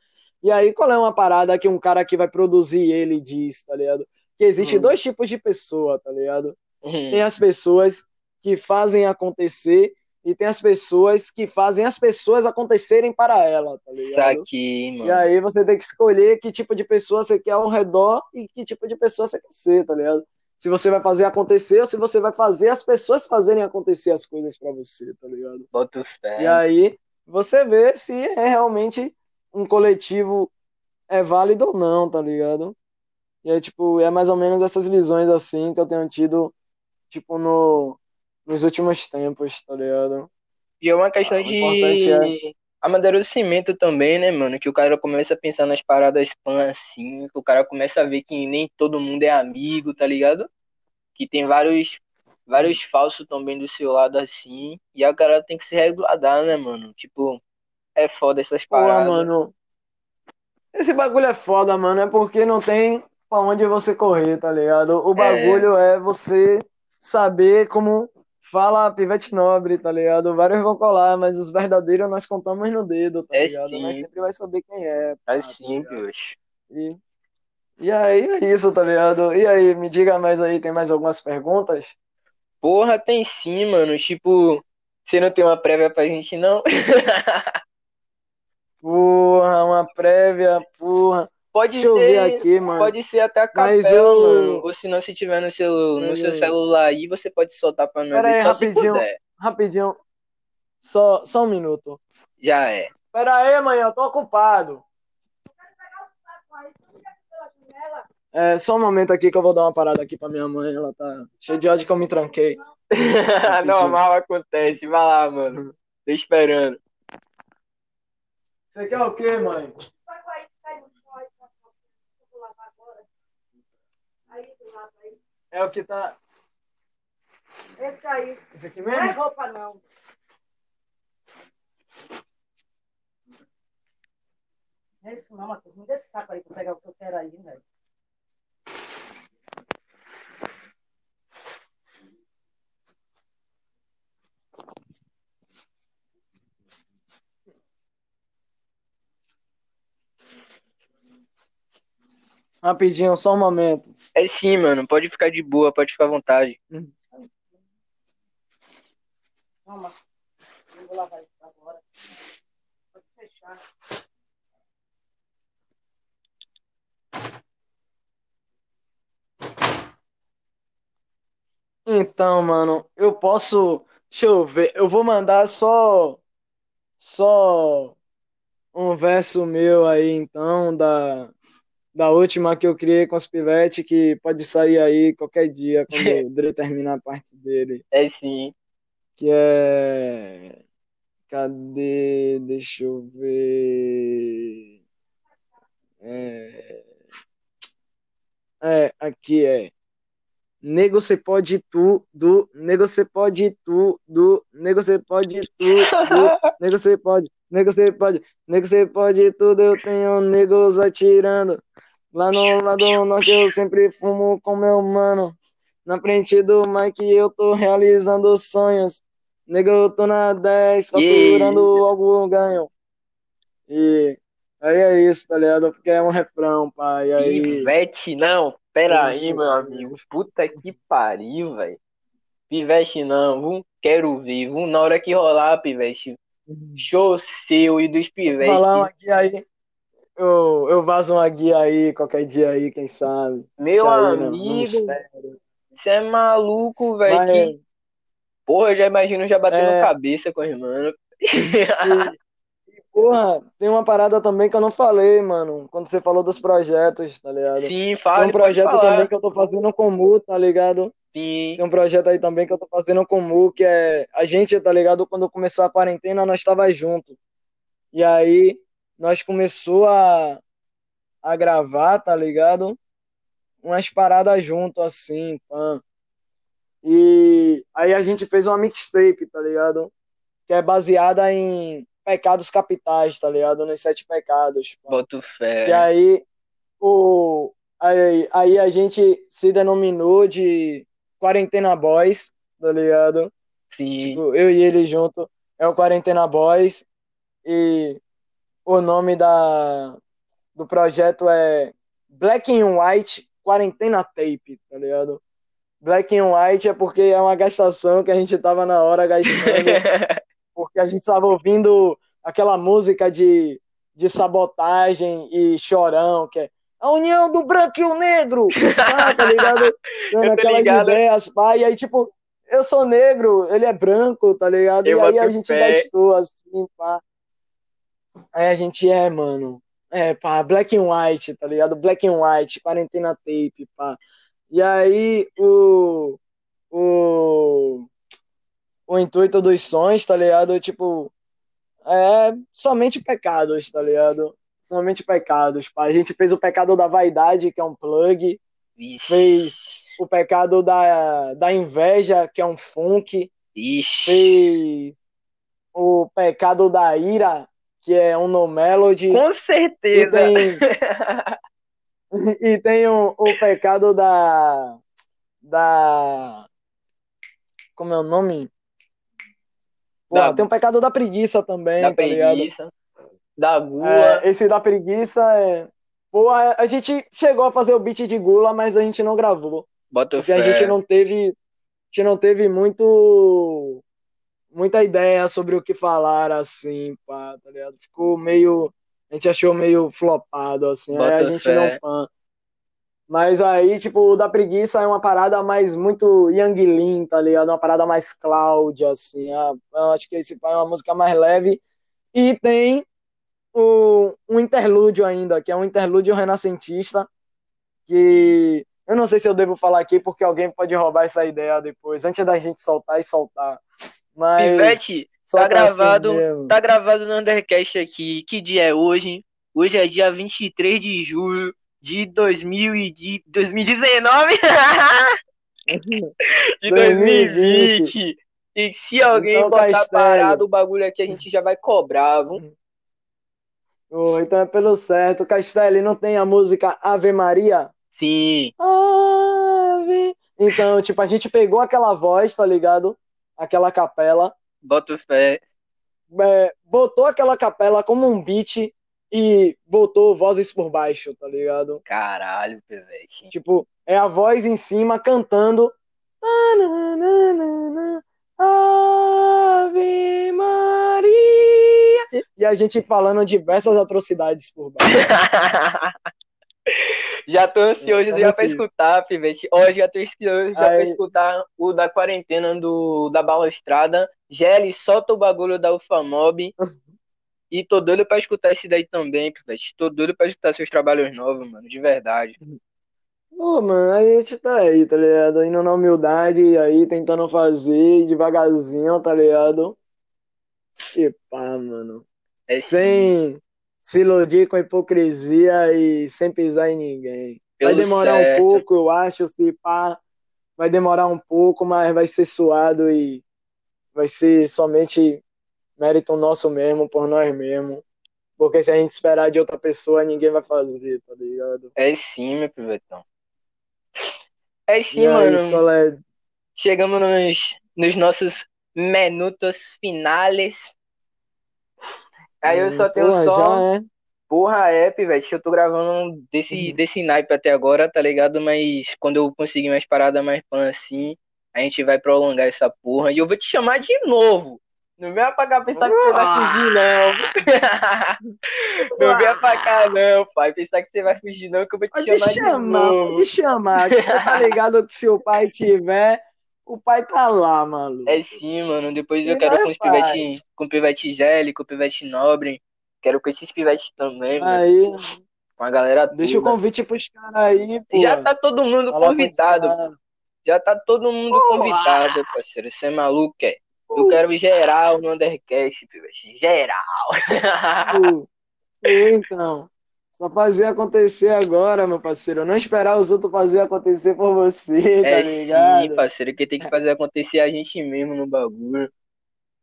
E aí, qual é uma parada que um cara que vai produzir ele diz, tá ligado? Que existe Hum. dois tipos de pessoa, tá ligado? Uhum. Tem as pessoas que fazem acontecer e tem as pessoas que fazem as pessoas acontecerem para ela, tá ligado? Saquei, mano. E aí você tem que escolher que tipo de pessoa você quer ao redor e que tipo de pessoa você quer ser, tá ligado? Se você vai fazer acontecer ou se você vai fazer as pessoas fazerem acontecer as coisas pra você, tá ligado? Bota fé. E aí você vê se é realmente um coletivo é válido ou não, tá ligado? E aí, tipo, é mais ou menos essas visões assim que eu tenho tido, tipo, no, nos últimos tempos, tá ligado? E é uma questão Ah, de amadurecimento também, né, mano? Que o cara começa a pensar nas paradas pan assim, que o cara começa a ver que nem todo mundo é amigo, tá ligado? Que tem vários vários falsos também do seu lado assim, e o cara tem que se regular, né, mano? Tipo, é foda essas Pô, paradas. mano. Esse bagulho é foda, mano. É porque não tem pra onde você correr, tá ligado? O bagulho é, você saber como fala Pivete Nobre, tá ligado? Vários vão colar, mas os verdadeiros nós contamos no dedo, tá É ligado? sim. Nós sempre vai saber quem é. É tá simples. ligado? E, e aí é isso, tá ligado? E aí, me diga mais aí, tem mais algumas perguntas? Porra, tem sim, mano. Tipo, você não tem uma prévia pra gente, não? *laughs* Porra, uma prévia, porra. Pode Deixa eu ser. ver aqui, mano. Pode ser até a Mas capela, eu- mano. Ou se não, se tiver no seu, no seu celular aí, você pode soltar pra nós Pera aí, só se rapidinho. puder. Rapidinho. Só, só um minuto. Já é. Pera aí, manhã, eu tô ocupado. É, só um momento aqui que eu vou dar uma parada aqui pra minha mãe. Ela tá cheia de ódio que eu me tranquei. *laughs* Normal acontece. Vai lá, mano. Tô esperando. Você quer o quê, mãe? É o que tá. Esse aí. Esse aqui Não é mesmo? roupa, não. Não é isso não, Matheus. Me dê esse saco aí pra pegar o que eu quero aí, velho. Rapidinho, só um momento. É sim, mano. Pode ficar de boa, pode ficar à vontade. Toma. Eu vou lavar isso agora. Pode fechar. Então, mano, eu posso. Deixa eu ver. Eu vou mandar só. Só. Um verso meu aí, então, da. Da última que eu criei com os pivetes, que pode sair aí qualquer dia, quando *laughs* o Dre terminar a parte dele. É sim. Que é. Cadê? Deixa eu ver. É, é aqui é. Nego você pode tudo, nego você pode tudo, nego você pode tudo, *laughs* nego você pode, nego você pode, nego você pode tudo, eu tenho negros atirando. Lá no lado norte eu sempre fumo com meu mano. Na frente do Mike eu tô realizando sonhos. Nego, eu tô na 10, faturando algum ganho. E aí é isso, tá ligado? Porque é um refrão, pai. E aí. Pivete, não. Pera aí, meu amigo. Puta que pariu, velho. Pivete, não. Vum, quero. Vum, na hora que rolar, Pivete. Show seu e dos Pivete. Falar uma guia aí. Eu, eu vazo uma guia aí, qualquer dia aí, quem sabe. Meu aí, amigo, você é maluco, velho. Mas, Que porra, eu já imagino já batendo É. cabeça com e, e, porra, tem uma parada também que eu não falei, mano. Quando você falou dos projetos, tá ligado? Sim, Tem fala, um pode projeto também que eu tô fazendo com o Mu, tá ligado? Sim. Tem um projeto aí também que eu tô fazendo com o Mu, que é a gente, tá ligado? Quando começou a quarentena, nós tava junto. E aí nós começou a, a gravar, tá ligado? Umas paradas junto assim, pã. E aí a gente fez uma mixtape, tá ligado? Que é baseada em pecados capitais, tá ligado? Nos sete pecados. pã. Boto E fé. aí, o, aí, aí a gente se denominou de Quarentena Boys, tá ligado? Sim. Tipo, eu e ele junto é o Quarentena Boys. E o nome da, do projeto é Black and White Quarentena Tape, tá ligado? Black and White é porque é uma gastação que a gente tava na hora gastando *laughs* porque a gente estava ouvindo aquela música de, de sabotagem e chorão, que é a união do branco e o negro, *laughs* ah, tá ligado? Tô aquelas ligado. ideias, pá, e aí, tipo, eu sou negro, ele é branco, tá ligado? Eu e aí a gente fé. gastou assim, pá. Aí a gente é, mano, é, pá, black and white, tá ligado? Black and white, quarentena tape, pá. E aí o, o, o intuito dos sons, tá ligado? Tipo, é somente pecados, tá ligado? Somente pecados, pá. A gente fez o pecado da vaidade, que é um plug, Vixe. fez o pecado da, da inveja, que é um funk, Ixi. fez o pecado da ira, que é um no melody, Com e certeza. tem, *laughs* e tem o, o pecado da, da, como é o nome? Pô, Da- tem o pecado da preguiça também, Da tá ligado? Da gula. É, esse da preguiça é. Pô, a, a gente chegou a fazer o beat de gula, mas a gente não gravou. Boto Porque a fé. gente não teve. A gente não teve muito. Muita ideia sobre o que falar, assim, pá, tá ligado? Ficou meio. A gente achou meio flopado, assim. Aí a gente fé. não. pã. Mas aí, tipo, o da preguiça é uma parada mais muito Yang Lin, tá ligado? Uma parada mais Cláudia, assim. Ah, Eu acho que esse pai é uma música mais leve. E tem interlúdio ainda, que é um interlúdio renascentista, que eu não sei se eu devo falar aqui, porque alguém pode roubar essa ideia depois, antes da gente soltar e soltar. Mas Pivete, tá gravado, assim tá gravado no Undercast aqui. Que dia é hoje? Hoje é dia 23 de julho de 2000 e de 2019. *laughs* de 2020. E se alguém Então, botar Castello. parado o bagulho aqui, a gente já vai cobrar, viu? Oh, então é pelo certo. Castelli não tem a música Ave Maria? Sim. Ave. Então, tipo, a gente pegou aquela voz, tá ligado? Aquela capela, Boto fé. é, botou aquela capela como um beat e botou vozes por baixo, tá ligado? Caralho, Pivete. Tipo, é a voz em cima cantando. "Nananana, Ave Maria. *laughs* E a gente falando diversas atrocidades por baixo. *laughs* Já tô ansioso É, já pra isso. escutar, Pivete. Ó, já tô ansioso já pra Aí- escutar o da quarentena do, da Balustrada. Gelli, solta o bagulho da Ufamob. *laughs* E tô doido pra escutar esse daí também, Pivete. Tô doido pra escutar seus trabalhos novos, mano, de verdade. Pô, mano, a gente tá aí, tá ligado? Indo na humildade, aí tentando fazer devagarzinho, tá ligado? E pá, mano. É Sem se iludir com hipocrisia e sem pisar em ninguém. Vai Pelo demorar certo. um pouco, eu acho, se pá. vai demorar um pouco, mas vai ser suado e vai ser somente mérito nosso mesmo, por nós mesmos. Porque se a gente esperar de outra pessoa, ninguém vai fazer, tá ligado? É sim, meu pivetão. É sim, E aí, mano. qual é? Chegamos nos, nos nossos minutos finales. Aí eu só tenho Porra, só. é. Porra, app, velho. Eu tô gravando desse, Uhum. desse naipe até agora, tá ligado? Mas quando eu conseguir mais paradas mais fã assim, a gente vai prolongar essa porra. E eu vou te chamar de novo. Não vem apagar pensar que você vai fugir, não. *laughs* Não vem apagar, não, pai. Pensar que você vai fugir, não, que eu vou te Pode chamar de chamar, novo. pode chamar. que Você tá *laughs* ligado que se o pai tiver, o pai tá lá, maluco. É sim, mano. Depois eu E quero vai, com os pivete, com pivete Gelli, com pivete Nobre. Quero com esses pivetes também, mano. Aí, Com a galera deixa o toda. convite pros caras aí, pô. Já tá todo mundo Fala convidado. Já tá todo mundo Porra! convidado, parceiro. Você é maluco, é? Eu quero geral no Undercast, pivete. Geral. Pô, *laughs* então. Só fazer acontecer agora, meu parceiro. Não esperar os outros fazer acontecer por você, tá É ligado? sim, parceiro. Que tem que fazer acontecer a gente mesmo no bagulho.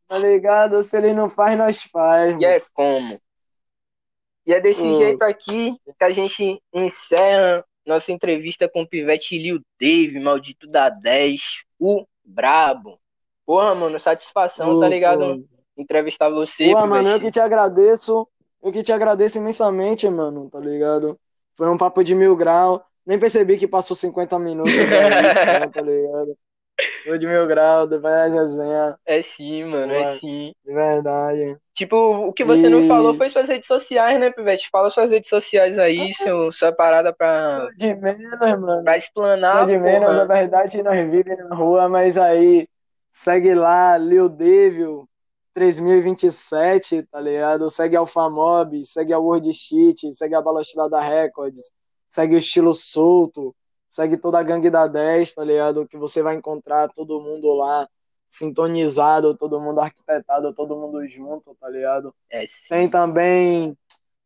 Tá ligado? Se ele não faz, nós faz. E é como? E é desse Hum. jeito aqui que a gente encerra nossa entrevista com o Pivete Lil Dave, maldito da 10, o Brabo. Porra, mano, satisfação, tá ligado? Entrevistar você, Pô, mano, eu que te agradeço. Eu que te agradeço imensamente, mano, tá ligado? Foi um papo de mil grau. Nem percebi que passou 50 minutos *laughs* aí, tá ligado? Foi de mil grau, depois a resenha, É sim, mano, é sim. de verdade. Tipo, o que você não E- falou foi suas redes sociais, né, Pivete? Fala suas redes sociais aí, seu, sua parada pra, Sou de menos, mano. pra explanar, Sou de menos, porra. a verdade, nós vivemos na rua, mas aí segue lá, Lil Devil 3027, tá ligado? Segue a Alphamob, segue a World Shit, segue a Balostrada Records, segue o Estilo Solto, segue toda a gangue da 10, tá ligado? Que você vai encontrar todo mundo lá sintonizado, todo mundo arquitetado, todo mundo junto, tá ligado? É sim. Tem também,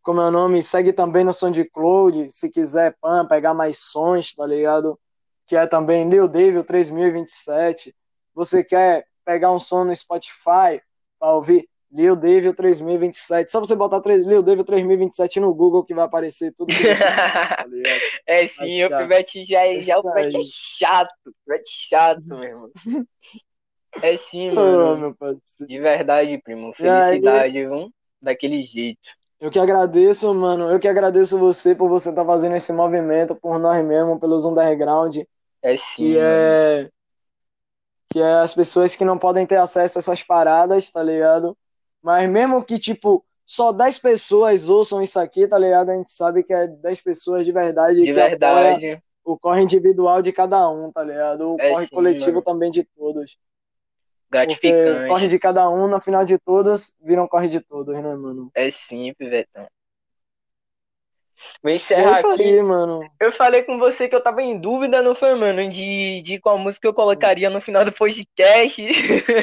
como é o nome? Segue também no SoundCloud, se quiser, pan, pegar mais sons, tá ligado? Que é também Lil Devil 3027. Você quer pegar um som no Spotify pra ouvir Lil Devil 3027? Só você botar 3, Lil Devil 3027 no Google que vai aparecer tudo que você *laughs* tá? É sim, o. Pivete já é, já, o Pivete é chato. Pivete é chato, meu irmão. É sim, mano. parceiro. De verdade, primo. E aí? Felicidade, viu? Daquele jeito. Eu que agradeço, mano. Eu que agradeço você por você estar fazendo esse movimento por nós mesmos, pelos underground. É sim, que mano. é que é as pessoas que não podem ter acesso a essas paradas, tá ligado? Mas mesmo que tipo só 10 pessoas ouçam isso aqui, tá ligado? A gente sabe que é 10 pessoas de verdade De verdade. o corre individual de cada um, tá ligado? O É corre sim, coletivo mano. também de todos. Porque Gratificante. corre de cada um, no final de todos, viram corre de todos, né, mano? É sim, Pivetão. Vou é encerrar isso aqui. aí, mano. Eu falei com você que eu tava em dúvida, não foi, mano? De, de qual música eu colocaria no final do podcast.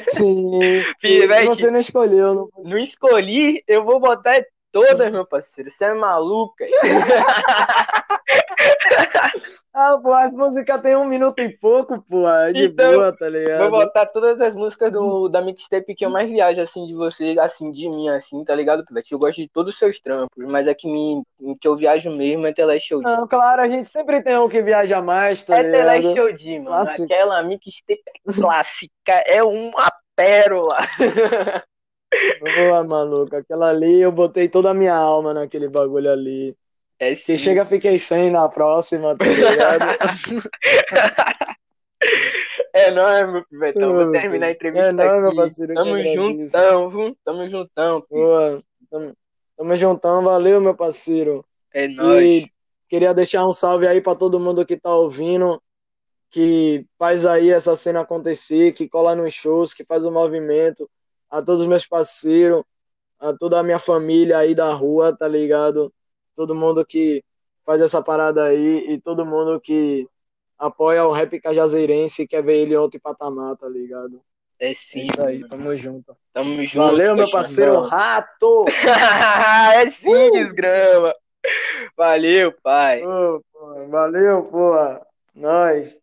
Sim. *laughs* Pivete. Você não escolheu, não Não escolhi, eu vou botar todas, meu parceiro. Você é maluca? *laughs* Ah, pô, as músicas tem um minuto e pouco, pô. É de Então, boa, tá ligado? Vou botar todas as músicas do, da mixtape que eu mais viajo, assim, de você, assim, de mim, assim, tá ligado, Pivete? Eu gosto de todos os seus trampos, mas é que, me, que eu viajo mesmo é Teleste Show D. Não, claro, a gente sempre tem um que viaja mais, tá É ligado? Show D, mano. Clássico. Aquela mixtape é clássica, é uma pérola. *laughs* Boa, maluco. Aquela ali, eu botei toda a minha alma naquele bagulho ali. É Se chega, fiquei sem na próxima, tá ligado? *laughs* É nóis, meu Pivetão. Vou terminar a entrevista É nóis, meu aqui. parceiro, eu que Tamo juntão, viu? Tamo juntão. Boa. Tamo, tamo juntão, valeu, meu parceiro. É nóis. E queria deixar um salve aí pra todo mundo que tá ouvindo, que faz aí essa cena acontecer, que cola nos shows, que faz o movimento. A todos os meus parceiros, a toda a minha família aí da rua, tá ligado? Todo mundo que faz essa parada aí e todo mundo que apoia o rap cajazeirense e quer ver ele em outro patamar, tá ligado? É É sim, isso aí, mano. tamo junto. Tamo junto. Valeu, meu parceiro mano. rato! *laughs* é sim, desgrama. Valeu, pai. Ô, pô, valeu, pô. Nós.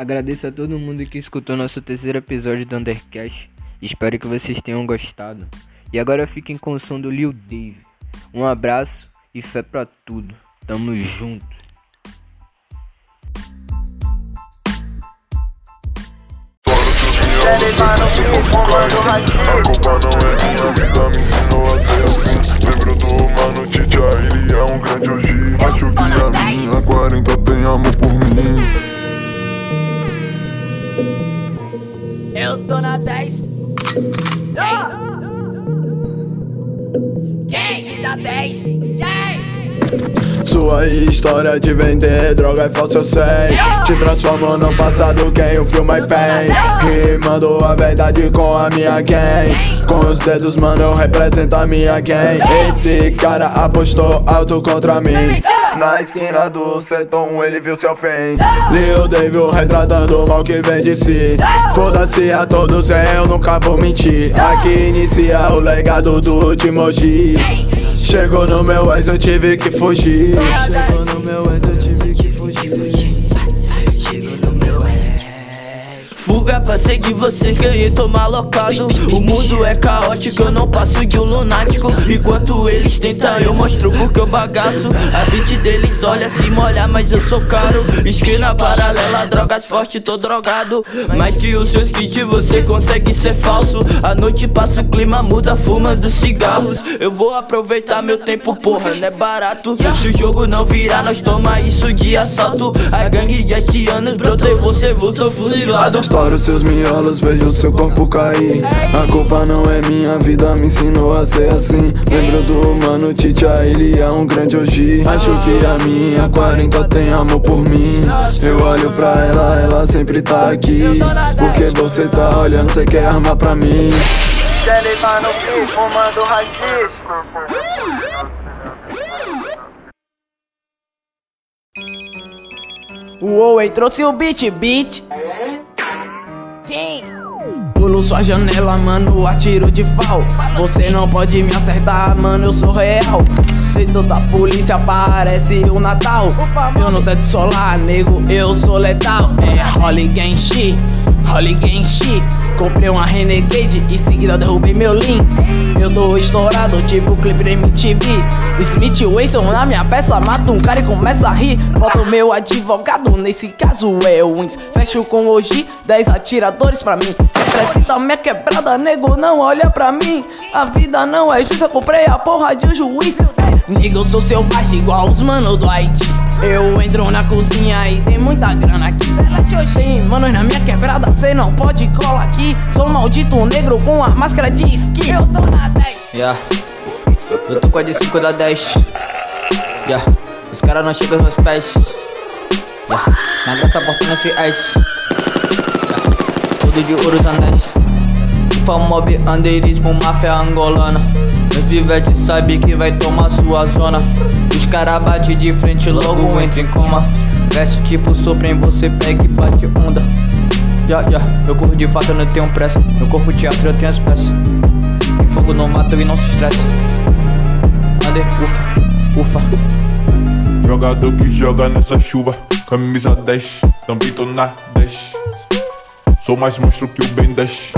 Agradeço a todo mundo que escutou nosso terceiro episódio do Undercast. Espero que vocês tenham gostado. E agora fiquem com o som do Lil Dave. Um abraço e fé pra tudo. Tamo junto. É Acho que minha 40 tem amor por mim Eu tô na 10. Quem que dá 10? Quem? Sua história de vender droga é falsa, eu sei. Te transformou no passado, quem o filme é bem Rimando a verdade com a minha gang Com os dedos, mano, eu represento a minha gang Esse cara apostou alto contra mim. Na esquina do setor, ele viu seu fim. Lil David retratando o mal que vem de si. Foda-se a todos, é, eu nunca vou mentir. Aqui inicia o legado do Timoji Chegou no meu ex, eu tive que fugir. Chegou no meu ex, eu Fuga pra seguir vocês, ganhei, tô malocado O mundo é caótico, eu não passo de um lunático. Enquanto eles tentam, eu mostro porque eu bagaço. A beat deles olha, se molha, mas eu sou caro. Esquina paralela, drogas forte, tô drogado. Mais que os seus kits, você consegue ser falso. A noite passa, o clima muda, fumando cigarros. Eu vou aproveitar meu tempo, porra, não é barato. Se o jogo não virar, nós toma isso de assalto. A gangue de haitianos brotou e você voltou fuzilado. Estouro seus miolos, vejo seu corpo cair. A culpa não é minha, a vida me ensinou a ser assim. Lembro do mano Titia, ele é um grande hoje. Acho que a minha 40 tem amor por mim. Eu olho pra ela, ela sempre tá aqui. Porque você tá olhando, você quer armar pra mim. Quer levar no fio, fumando rachixe Uou, ei, trouxe o beat, beat. Quem? Pulo sua janela, mano, atiro de fal. Você não pode me acertar, mano, eu sou real. Dentro da polícia parece o Natal. Eu no teto solar, nego, eu sou letal. É Holly Genshi, Holly Genshi. Comprei uma Renegade e seguida derrubei meu Lean. Eu tô estourado, tipo clipe da MTV. Smith Wilson na minha peça, mata um cara e começa a rir. Bota o meu advogado, nesse caso é o Wins. Fecho com hoje 10 atiradores pra mim. Representa minha quebrada, nego, não olha pra mim. A vida não é justa, comprei a porra de um juiz. Nego, eu sou selvagem igual os manos do Haiti. Eu entro na cozinha e tem muita grana aqui. Tem manos na minha quebrada, cê não pode colar aqui. Sou maldito negro com a máscara de esqui. Eu tô na 10. Yeah. Eu tô com a de 5 da 10. Yeah. Os caras não chegam meus pés. Yeah. Na graça porta não se. Yeah. Tudo de ouro anéis. Famove andeirismo, máfia angolana. Meus pivetes sabe que vai tomar sua zona. Os cara bate de frente, logo entra em coma. Veste tipo sopra em você, pega e bate onda. Ya, ya, eu corro de fato, eu não tenho pressa. Meu corpo teatro, eu tenho as peças. Tem fogo no mato e não se estressa. Ande, ufa, ufa. Jogador que joga nessa chuva Camisa 10, também tô na 10 Sou mais monstro que o Ben 10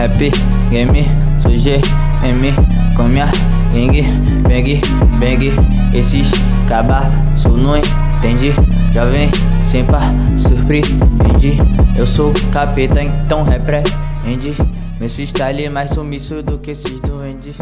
Rap, game, sou GM Com minha gang, bang, bang Esses cabaço não entende Já vem sem par, surpreende Eu sou capeta, então repreende Meu freestyle é mais sumiço do que esses duendes